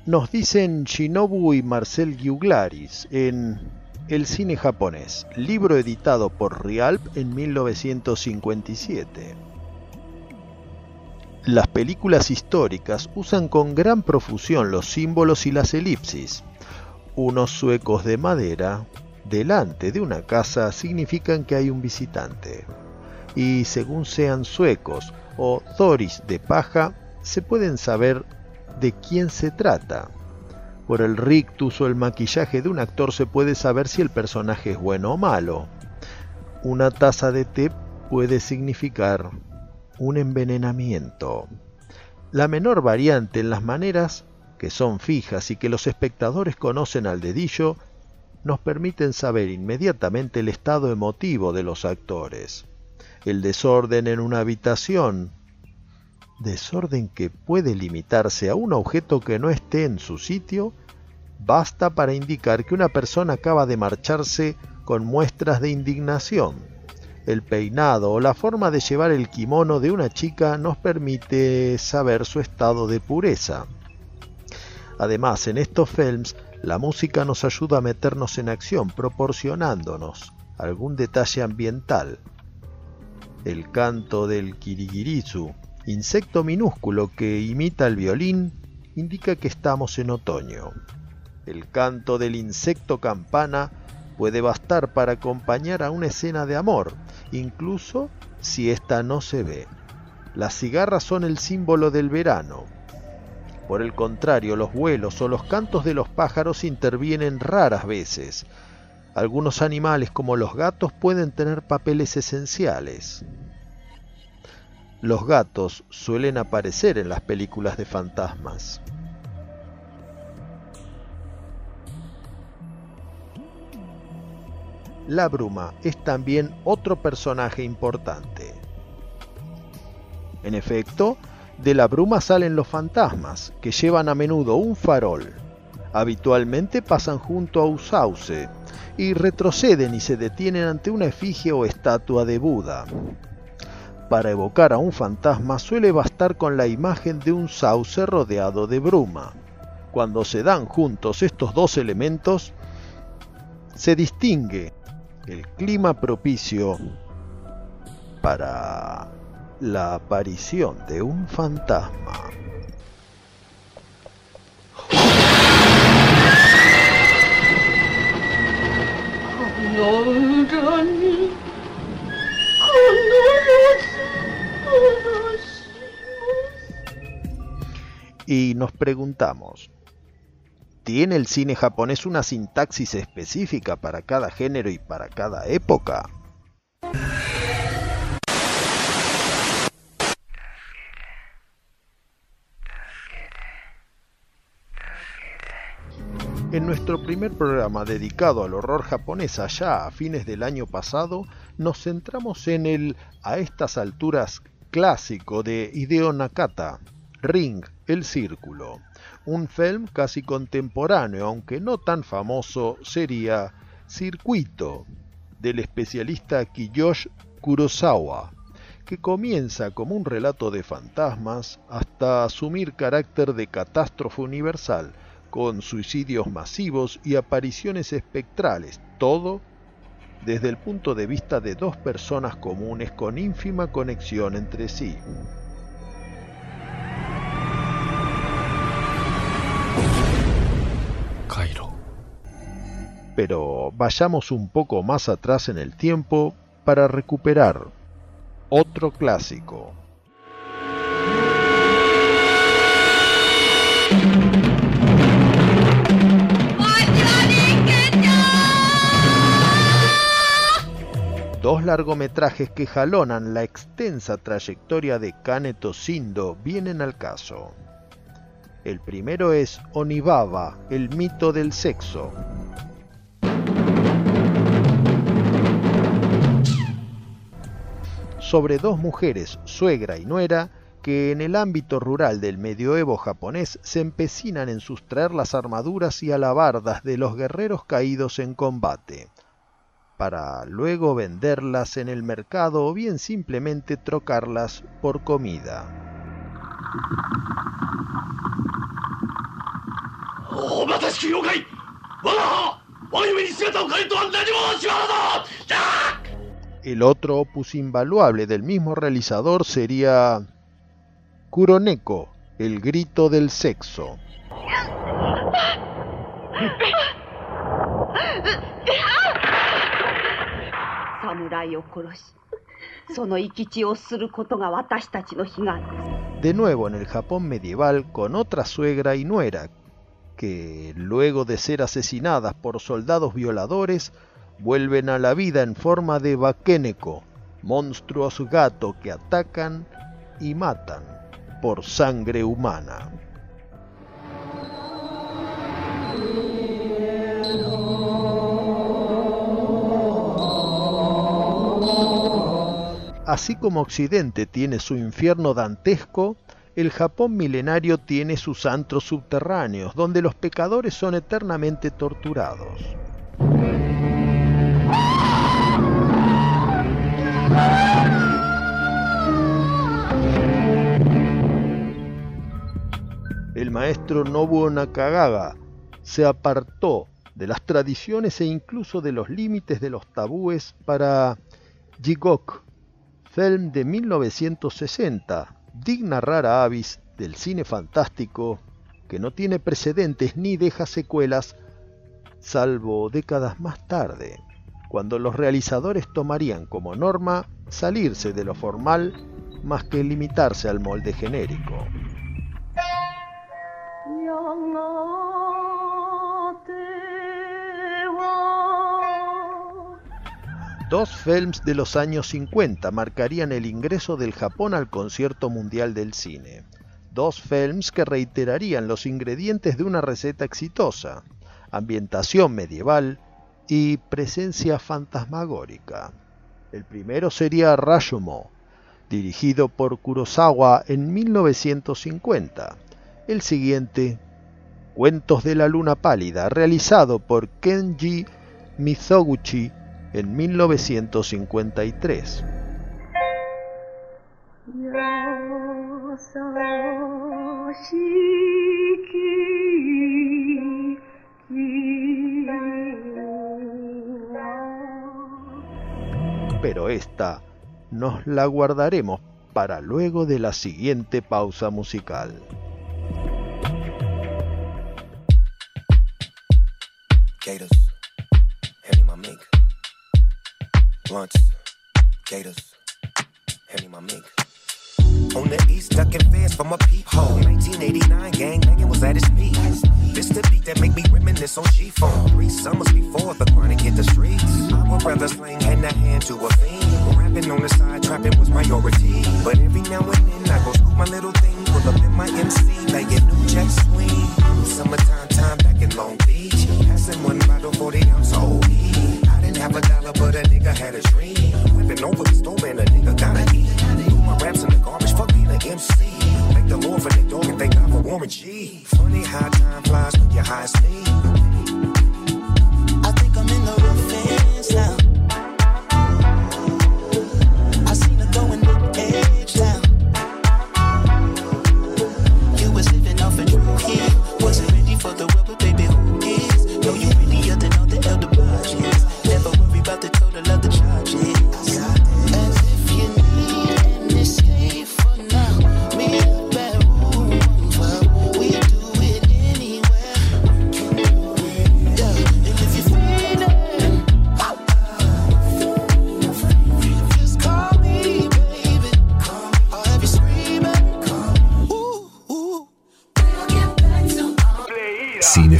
Nos dicen Shinobu y Marcel Giuglaris en El cine japonés, libro editado por Rialp en 1957. Las películas históricas usan con gran profusión los símbolos y las elipsis. Unos suecos de madera, delante de una casa significan que hay un visitante. Y según sean suecos o doris de paja, se pueden saber de quién se trata. Por el rictus o el maquillaje de un actor se puede saber si el personaje es bueno o malo. Una taza de té puede significar un envenenamiento. La menor variante en las maneras, que son fijas y que los espectadores conocen al dedillo, nos permiten saber inmediatamente el estado emotivo de los actores. el desorden en una habitación, desorden que puede limitarse a un objeto que no esté en su sitio, basta para indicar que una persona acaba de marcharse con muestras de indignación. El peinado o la forma de llevar el kimono de una chica nos permite saber su estado de pureza. Además, en estos films, la música nos ayuda a meternos en acción, proporcionándonos algún detalle ambiental. El canto del kirigirizu, insecto minúsculo que imita el violín, indica que estamos en otoño. El canto del insecto campana puede bastar para acompañar a una escena de amor, incluso si ésta no se ve. Las cigarras son el símbolo del verano. Por el contrario, los vuelos o los cantos de los pájaros intervienen raras veces. Algunos animales como los gatos pueden tener papeles esenciales. Los gatos suelen aparecer en las películas de fantasmas. La bruma es también otro personaje importante. En efecto, de la bruma salen los fantasmas, que llevan a menudo un farol. Habitualmente pasan junto a un sauce y retroceden y se detienen ante una efigie o estatua de Buda. Para evocar a un fantasma suele bastar con la imagen de un sauce rodeado de bruma. Cuando se dan juntos estos dos elementos, se distingue el clima propicio para la aparición de un fantasma. Y nos preguntamos, ¿Tiene el cine japonés una sintaxis específica para cada género y para cada época? En nuestro primer programa dedicado al horror japonés allá a fines del año pasado, nos centramos en el, a estas alturas, clásico de Hideo Nakata, Ring, el Círculo. Un film casi contemporáneo, aunque no tan famoso, sería Circuito, del especialista Kiyoshi Kurosawa, que comienza como un relato de fantasmas hasta asumir carácter de catástrofe universal, con suicidios masivos y apariciones espectrales, todo desde el punto de vista de dos personas comunes con ínfima conexión entre sí. Pero vayamos un poco más atrás en el tiempo para recuperar otro clásico. Dos largometrajes que jalonan la extensa trayectoria de Kaneto Sindo vienen al caso. El primero es Onibaba, el mito del sexo, sobre dos mujeres, suegra y nuera, que en el ámbito rural del medioevo japonés se empecinan en sustraer las armaduras y alabardas de los guerreros caídos en combate, para luego venderlas en el mercado o bien simplemente trocarlas por comida. El otro opus invaluable del mismo realizador sería Kuroneko, el grito del sexo. De nuevo en el Japón medieval con otra suegra y nuera que, luego de ser asesinadas por soldados violadores, vuelven a la vida en forma de Bakeneko, monstruos gato que atacan y matan por sangre humana. Así como Occidente tiene su infierno dantesco, el Japón milenario tiene sus antros subterráneos, donde los pecadores son eternamente torturados. El maestro Nobuo Nakagawa se apartó de las tradiciones e incluso de los límites de los tabúes para Jigok, film de 1960, digna rara avis del cine fantástico que no tiene precedentes ni deja secuelas, salvo décadas más tarde, cuando los realizadores tomarían como norma salirse de lo formal más que limitarse al molde genérico. Dos films de los años 50 marcarían el ingreso del Japón al concierto mundial del cine. Dos films que reiterarían los ingredientes de una receta exitosa, ambientación medieval y presencia fantasmagórica. El primero sería Rashomon, dirigido por Kurosawa en 1950. El siguiente, Cuentos de la Luna Pálida, realizado por Kenji Mizoguchi en 1953. Pero esta nos la guardaremos para luego de la siguiente pausa musical. Blunts, gators, hand me my mink. On the east, ducking fans from a peephole. 1989 gang banging was at its peak. This the beat that make me reminisce on G-Phone. Three summers before the chronic hit the streets. I would rather slang hand to hand to a fiend. Rapping on the side, trapping was priority. But every now and then I go scoop my little thing, pull up in my MC, banging new jack swing. Summertime time back in Long Beach. Passing one bottle 40 ounce OE a dollar, but a nigga had a dream. Whipping over the store, and a nigga gotta eat. Threw my raps in the garbage, fuck being an MC. Thank the Lord for the dog and thank God for Warren G. Funny how time flies when you're high as me.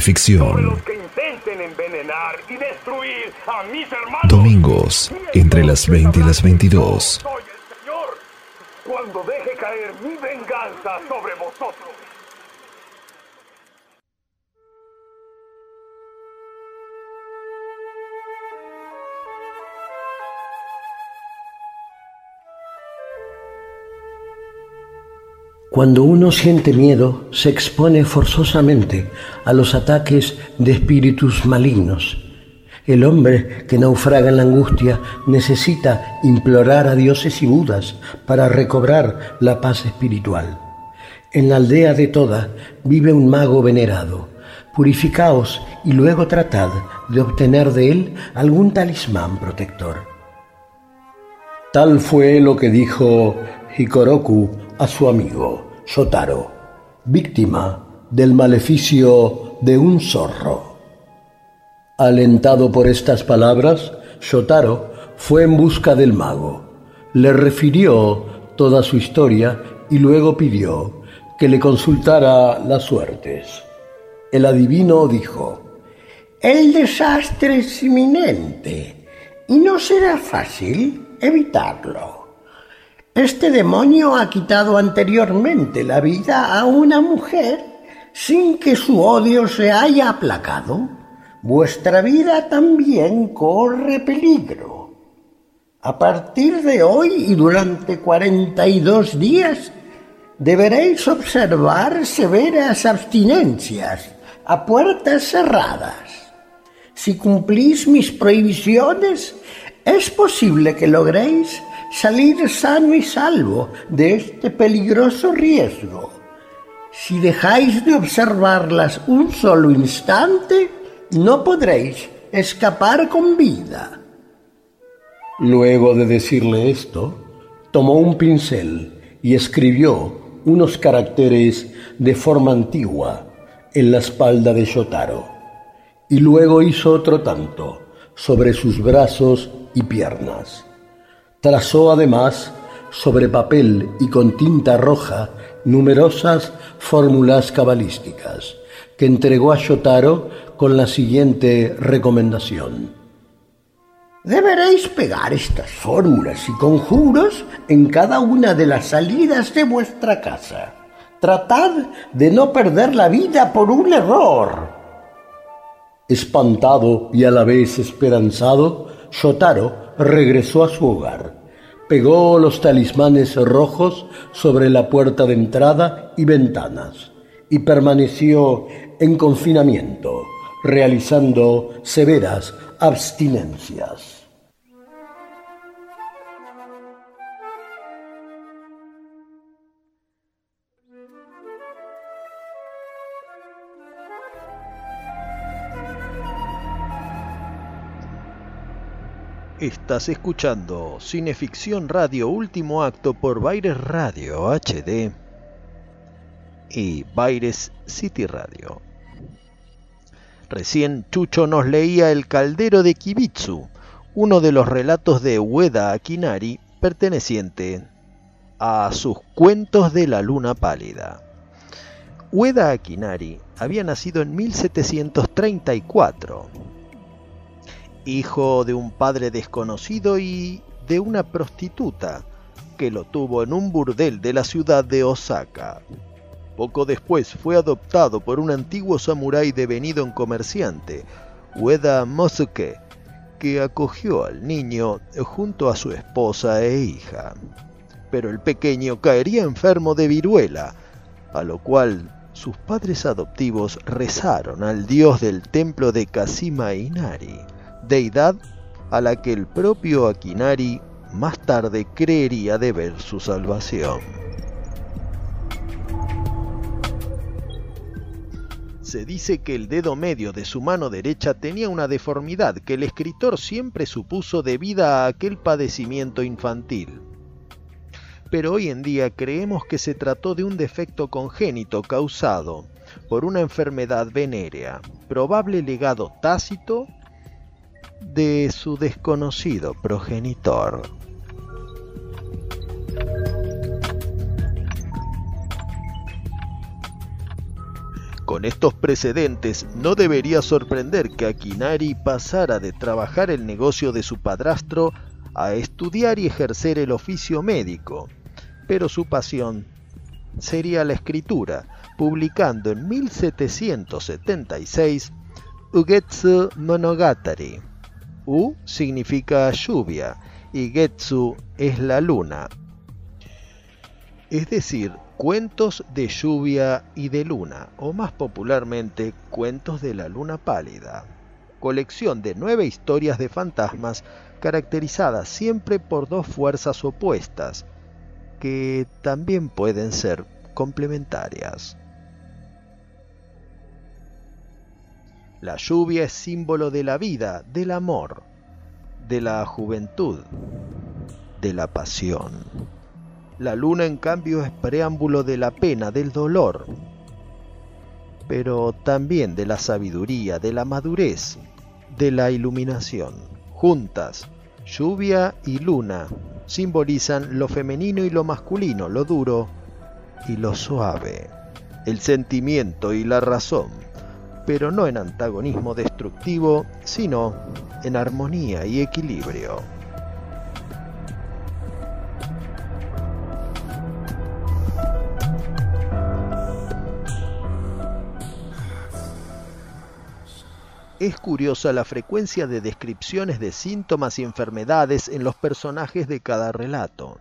Ficción. Domingos, entre las 20 y las 22. Cuando deje caer mi venganza sobre vosotros. Cuando uno siente miedo, se expone forzosamente a los ataques de espíritus malignos. El hombre que naufraga en la angustia necesita implorar a dioses y budas para recobrar la paz espiritual. En la aldea de Toda vive un mago venerado. Purificaos y luego tratad de obtener de él algún talismán protector. Tal fue lo que dijo Hikoroku a su amigo Sotaro, víctima del maleficio de un zorro. Alentado por estas palabras, Sotaro fue en busca del mago. Le refirió toda su historia y luego pidió que le consultara las suertes. El adivino dijo, El desastre es inminente y no será fácil evitarlo. Este demonio ha quitado anteriormente la vida a una mujer sin que su odio se haya aplacado. Vuestra vida también corre peligro. A partir de hoy y durante cuarenta y dos días deberéis observar severas abstinencias a puertas cerradas. Si cumplís mis prohibiciones, es posible que logréis salir sano y salvo de este peligroso riesgo. Si dejáis de observarlas un solo instante, no podréis escapar con vida. Luego de decirle esto, tomó un pincel y escribió unos caracteres de forma antigua en la espalda de Shotaro, y luego hizo otro tanto sobre sus brazos y piernas. Trazó además sobre papel y con tinta roja numerosas fórmulas cabalísticas que entregó a Shotaro con la siguiente recomendación. Deberéis pegar estas fórmulas y conjuros en cada una de las salidas de vuestra casa. Tratad de no perder la vida por un error. Espantado y a la vez esperanzado, Shotaro regresó a su hogar. Pegó los talismanes rojos sobre la puerta de entrada y ventanas y permaneció en confinamiento, realizando severas abstinencias. Estás escuchando Cineficción Radio Último Acto por Baires Radio HD y Baires City Radio. Recién Chucho nos leía El Caldero de Kibitsu, uno de los relatos de Ueda Akinari perteneciente a sus Cuentos de la Luna Pálida. Ueda Akinari había nacido en 1734 hijo de un padre desconocido y de una prostituta que lo tuvo en un burdel de la ciudad de Osaka. Poco después fue adoptado por un antiguo samurái devenido en comerciante, Ueda Mosuke, que acogió al niño junto a su esposa e hija. Pero el pequeño caería enfermo de viruela, a lo cual sus padres adoptivos rezaron al dios del templo de Kashima Inari deidad a la que el propio Akinari más tarde creería deber su salvación. Se dice que el dedo medio de su mano derecha tenía una deformidad que el escritor siempre supuso debida a aquel padecimiento infantil. Pero hoy en día creemos que se trató de un defecto congénito causado por una enfermedad venérea, probable legado tácito de su desconocido progenitor. Con estos precedentes no debería sorprender que Akinari pasara de trabajar el negocio de su padrastro a estudiar y ejercer el oficio médico, pero su pasión sería la escritura, publicando en 1776 Ugetsu Monogatari, U significa lluvia y Getsu es la luna. Es decir, cuentos de lluvia y de luna, o más popularmente, cuentos de la luna pálida. Colección de nueve historias de fantasmas caracterizadas siempre por dos fuerzas opuestas, que también pueden ser complementarias. La lluvia es símbolo de la vida, del amor, de la juventud, de la pasión. La luna en cambio es preámbulo de la pena, del dolor, pero también de la sabiduría, de la madurez, de la iluminación. Juntas, lluvia y luna simbolizan lo femenino y lo masculino, lo duro y lo suave, el sentimiento y la razón pero no en antagonismo destructivo, sino en armonía y equilibrio. es curiosa la frecuencia de descripciones de síntomas y enfermedades en los personajes de cada relato.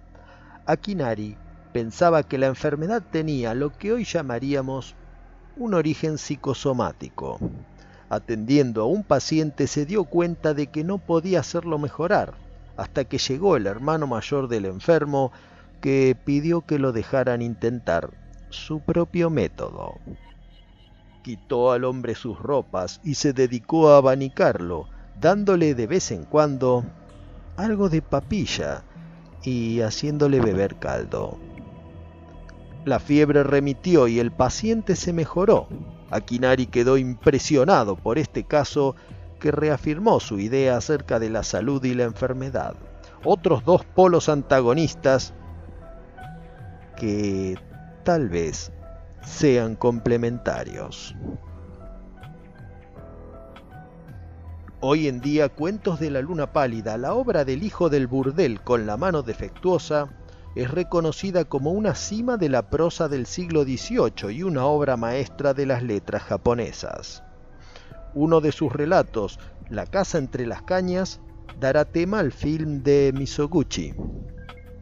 Akinari pensaba que la enfermedad tenía lo que hoy llamaríamos un origen psicosomático. Atendiendo a un paciente se dio cuenta de que no podía hacerlo mejorar, hasta que llegó el hermano mayor del enfermo que pidió que lo dejaran intentar su propio método. Quitó al hombre sus ropas y se dedicó a abanicarlo, dándole de vez en cuando algo de papilla y haciéndole beber caldo. La fiebre remitió y el paciente se mejoró. Akinari quedó impresionado por este caso que reafirmó su idea acerca de la salud y la enfermedad. Otros dos polos antagonistas que tal vez sean complementarios. Hoy en día, Cuentos de la Luna Pálida, la obra del hijo del burdel con la mano defectuosa, es reconocida como una cima de la prosa del siglo XVIII y una obra maestra de las letras japonesas. Uno de sus relatos, La casa entre las cañas, dará tema al film de Misoguchi.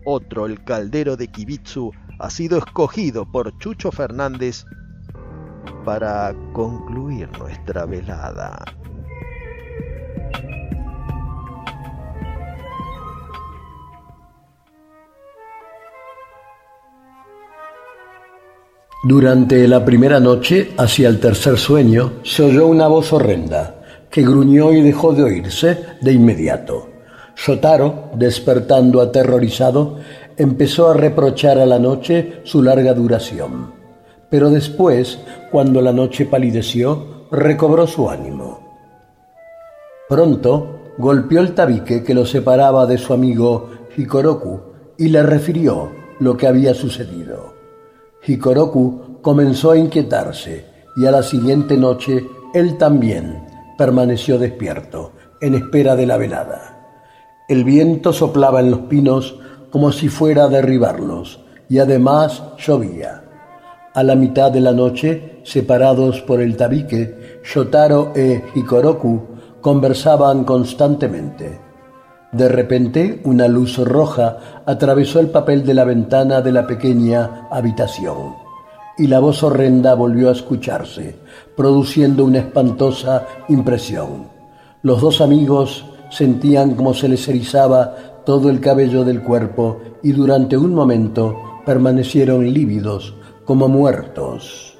Otro, El caldero de Kibitsu, ha sido escogido por Chucho Fernández para concluir nuestra velada. Durante la primera noche, hacia el tercer sueño, se oyó una voz horrenda, que gruñó y dejó de oírse de inmediato. Shotaro, despertando aterrorizado, empezó a reprochar a la noche su larga duración. Pero después, cuando la noche palideció, recobró su ánimo. Pronto golpeó el tabique que lo separaba de su amigo Hikoroku y le refirió lo que había sucedido. Hikoroku comenzó a inquietarse y a la siguiente noche él también permaneció despierto, en espera de la velada. El viento soplaba en los pinos como si fuera a derribarlos y además llovía. A la mitad de la noche, separados por el tabique, Shotaro e Hikoroku conversaban constantemente. De repente, una luz roja atravesó el papel de la ventana de la pequeña habitación y la voz horrenda volvió a escucharse, produciendo una espantosa impresión. Los dos amigos sentían como se les erizaba todo el cabello del cuerpo y durante un momento permanecieron lívidos como muertos.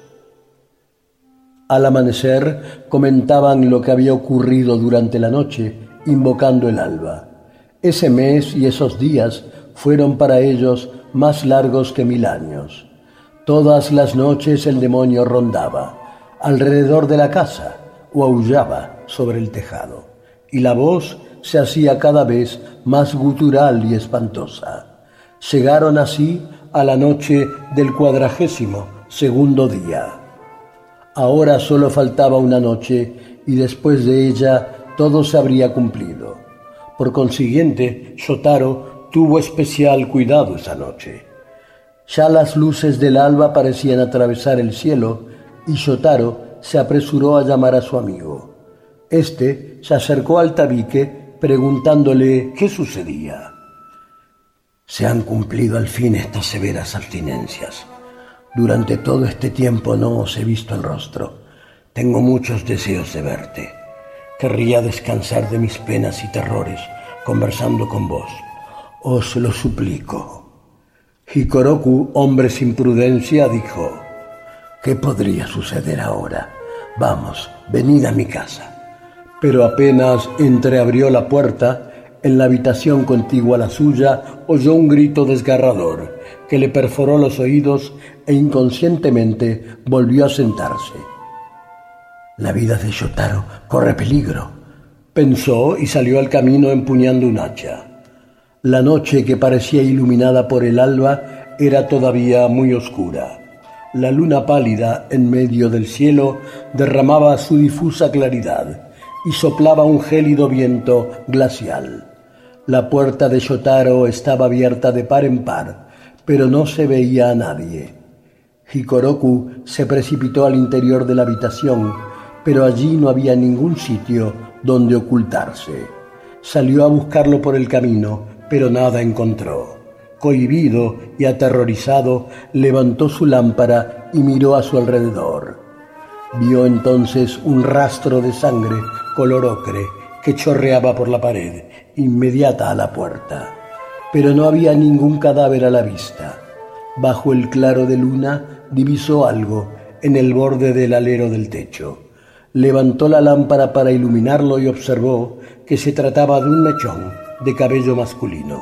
Al amanecer comentaban lo que había ocurrido durante la noche, invocando el alba. Ese mes y esos días fueron para ellos más largos que mil años. Todas las noches el demonio rondaba alrededor de la casa o aullaba sobre el tejado, y la voz se hacía cada vez más gutural y espantosa. Llegaron así a la noche del cuadragésimo segundo día. Ahora solo faltaba una noche y después de ella todo se habría cumplido. Por consiguiente, Shotaro tuvo especial cuidado esa noche. Ya las luces del alba parecían atravesar el cielo y Shotaro se apresuró a llamar a su amigo. Este se acercó al tabique preguntándole qué sucedía. Se han cumplido al fin estas severas abstinencias. Durante todo este tiempo no os he visto el rostro. Tengo muchos deseos de verte. Querría descansar de mis penas y terrores conversando con vos. Os lo suplico. Hikoroku, hombre sin prudencia, dijo, ¿qué podría suceder ahora? Vamos, venid a mi casa. Pero apenas entreabrió la puerta, en la habitación contigua a la suya oyó un grito desgarrador que le perforó los oídos e inconscientemente volvió a sentarse. La vida de Shotaro corre peligro, pensó y salió al camino empuñando un hacha. La noche que parecía iluminada por el alba era todavía muy oscura. La luna pálida en medio del cielo derramaba su difusa claridad y soplaba un gélido viento glacial. La puerta de Shotaro estaba abierta de par en par, pero no se veía a nadie. Hikoroku se precipitó al interior de la habitación, pero allí no había ningún sitio donde ocultarse. Salió a buscarlo por el camino, pero nada encontró. Cohibido y aterrorizado, levantó su lámpara y miró a su alrededor. Vio entonces un rastro de sangre color ocre que chorreaba por la pared, inmediata a la puerta. Pero no había ningún cadáver a la vista. Bajo el claro de luna divisó algo en el borde del alero del techo. Levantó la lámpara para iluminarlo y observó que se trataba de un mechón de cabello masculino.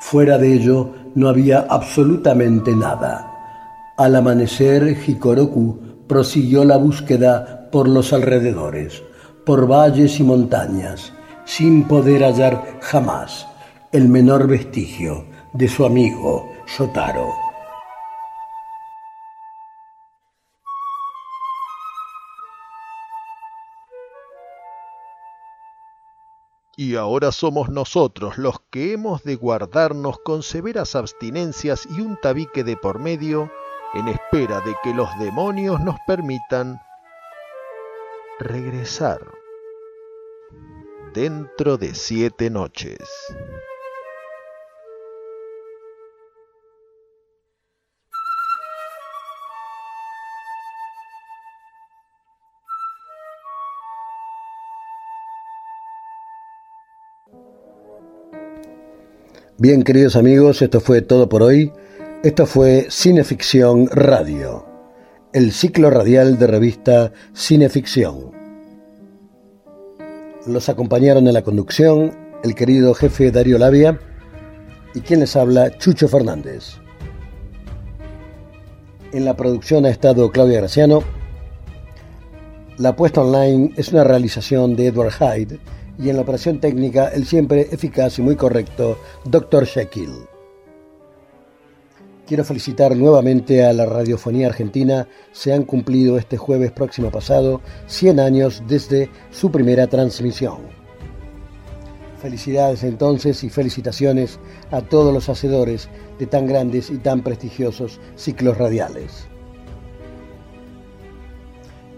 Fuera de ello no había absolutamente nada. Al amanecer, Hikoroku prosiguió la búsqueda por los alrededores, por valles y montañas, sin poder hallar jamás el menor vestigio de su amigo Shotaro. Y ahora somos nosotros los que hemos de guardarnos con severas abstinencias y un tabique de por medio en espera de que los demonios nos permitan regresar dentro de siete noches. Bien, queridos amigos, esto fue todo por hoy. Esto fue Cineficción Radio, el ciclo radial de revista Cineficción. Los acompañaron en la conducción el querido jefe Darío Labia y quien les habla, Chucho Fernández. En la producción ha estado Claudia Graciano. La puesta online es una realización de Edward Hyde y en la operación técnica el siempre eficaz y muy correcto Dr. Shekel. Quiero felicitar nuevamente a la radiofonía argentina. Se han cumplido este jueves próximo pasado 100 años desde su primera transmisión. Felicidades entonces y felicitaciones a todos los hacedores de tan grandes y tan prestigiosos ciclos radiales.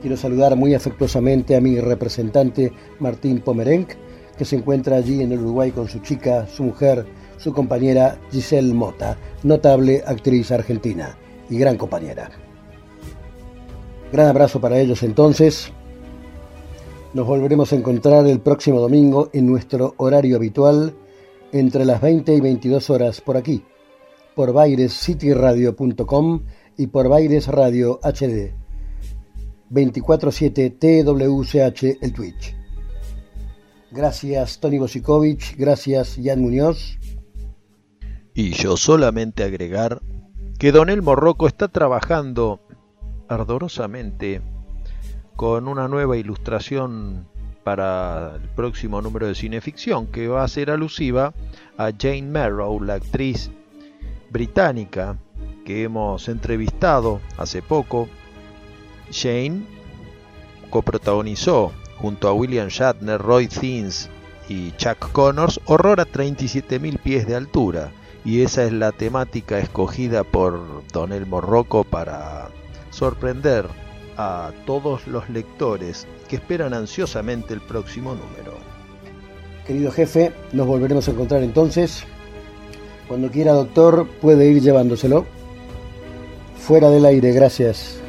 Quiero saludar muy afectuosamente a mi representante Martín Pomerenc, que se encuentra allí en el Uruguay con su chica, su mujer, su compañera Giselle Mota, notable actriz argentina y gran compañera. Gran abrazo para ellos entonces. Nos volveremos a encontrar el próximo domingo en nuestro horario habitual entre las 20 y 22 horas por aquí, por bairescityradio.com y por Baires Radio HD 24-7 TWCH el Twitch. Gracias Tony Bosikovic, gracias Jan Muñoz. Y yo solamente agregar que Don Elmo Rocco está trabajando ardorosamente con una nueva ilustración para el próximo número de cineficción que va a ser alusiva a Jane Marrow, la actriz británica que hemos entrevistado hace poco Shane coprotagonizó junto a William Shatner, Roy Thines y Chuck Connors Horror a 37.000 pies de altura y esa es la temática escogida por Don Elmo Rocco para sorprender a todos los lectores que esperan ansiosamente el próximo número. Querido jefe, nos volveremos a encontrar entonces. Cuando quiera, doctor, puede ir llevándoselo. Fuera del aire, gracias.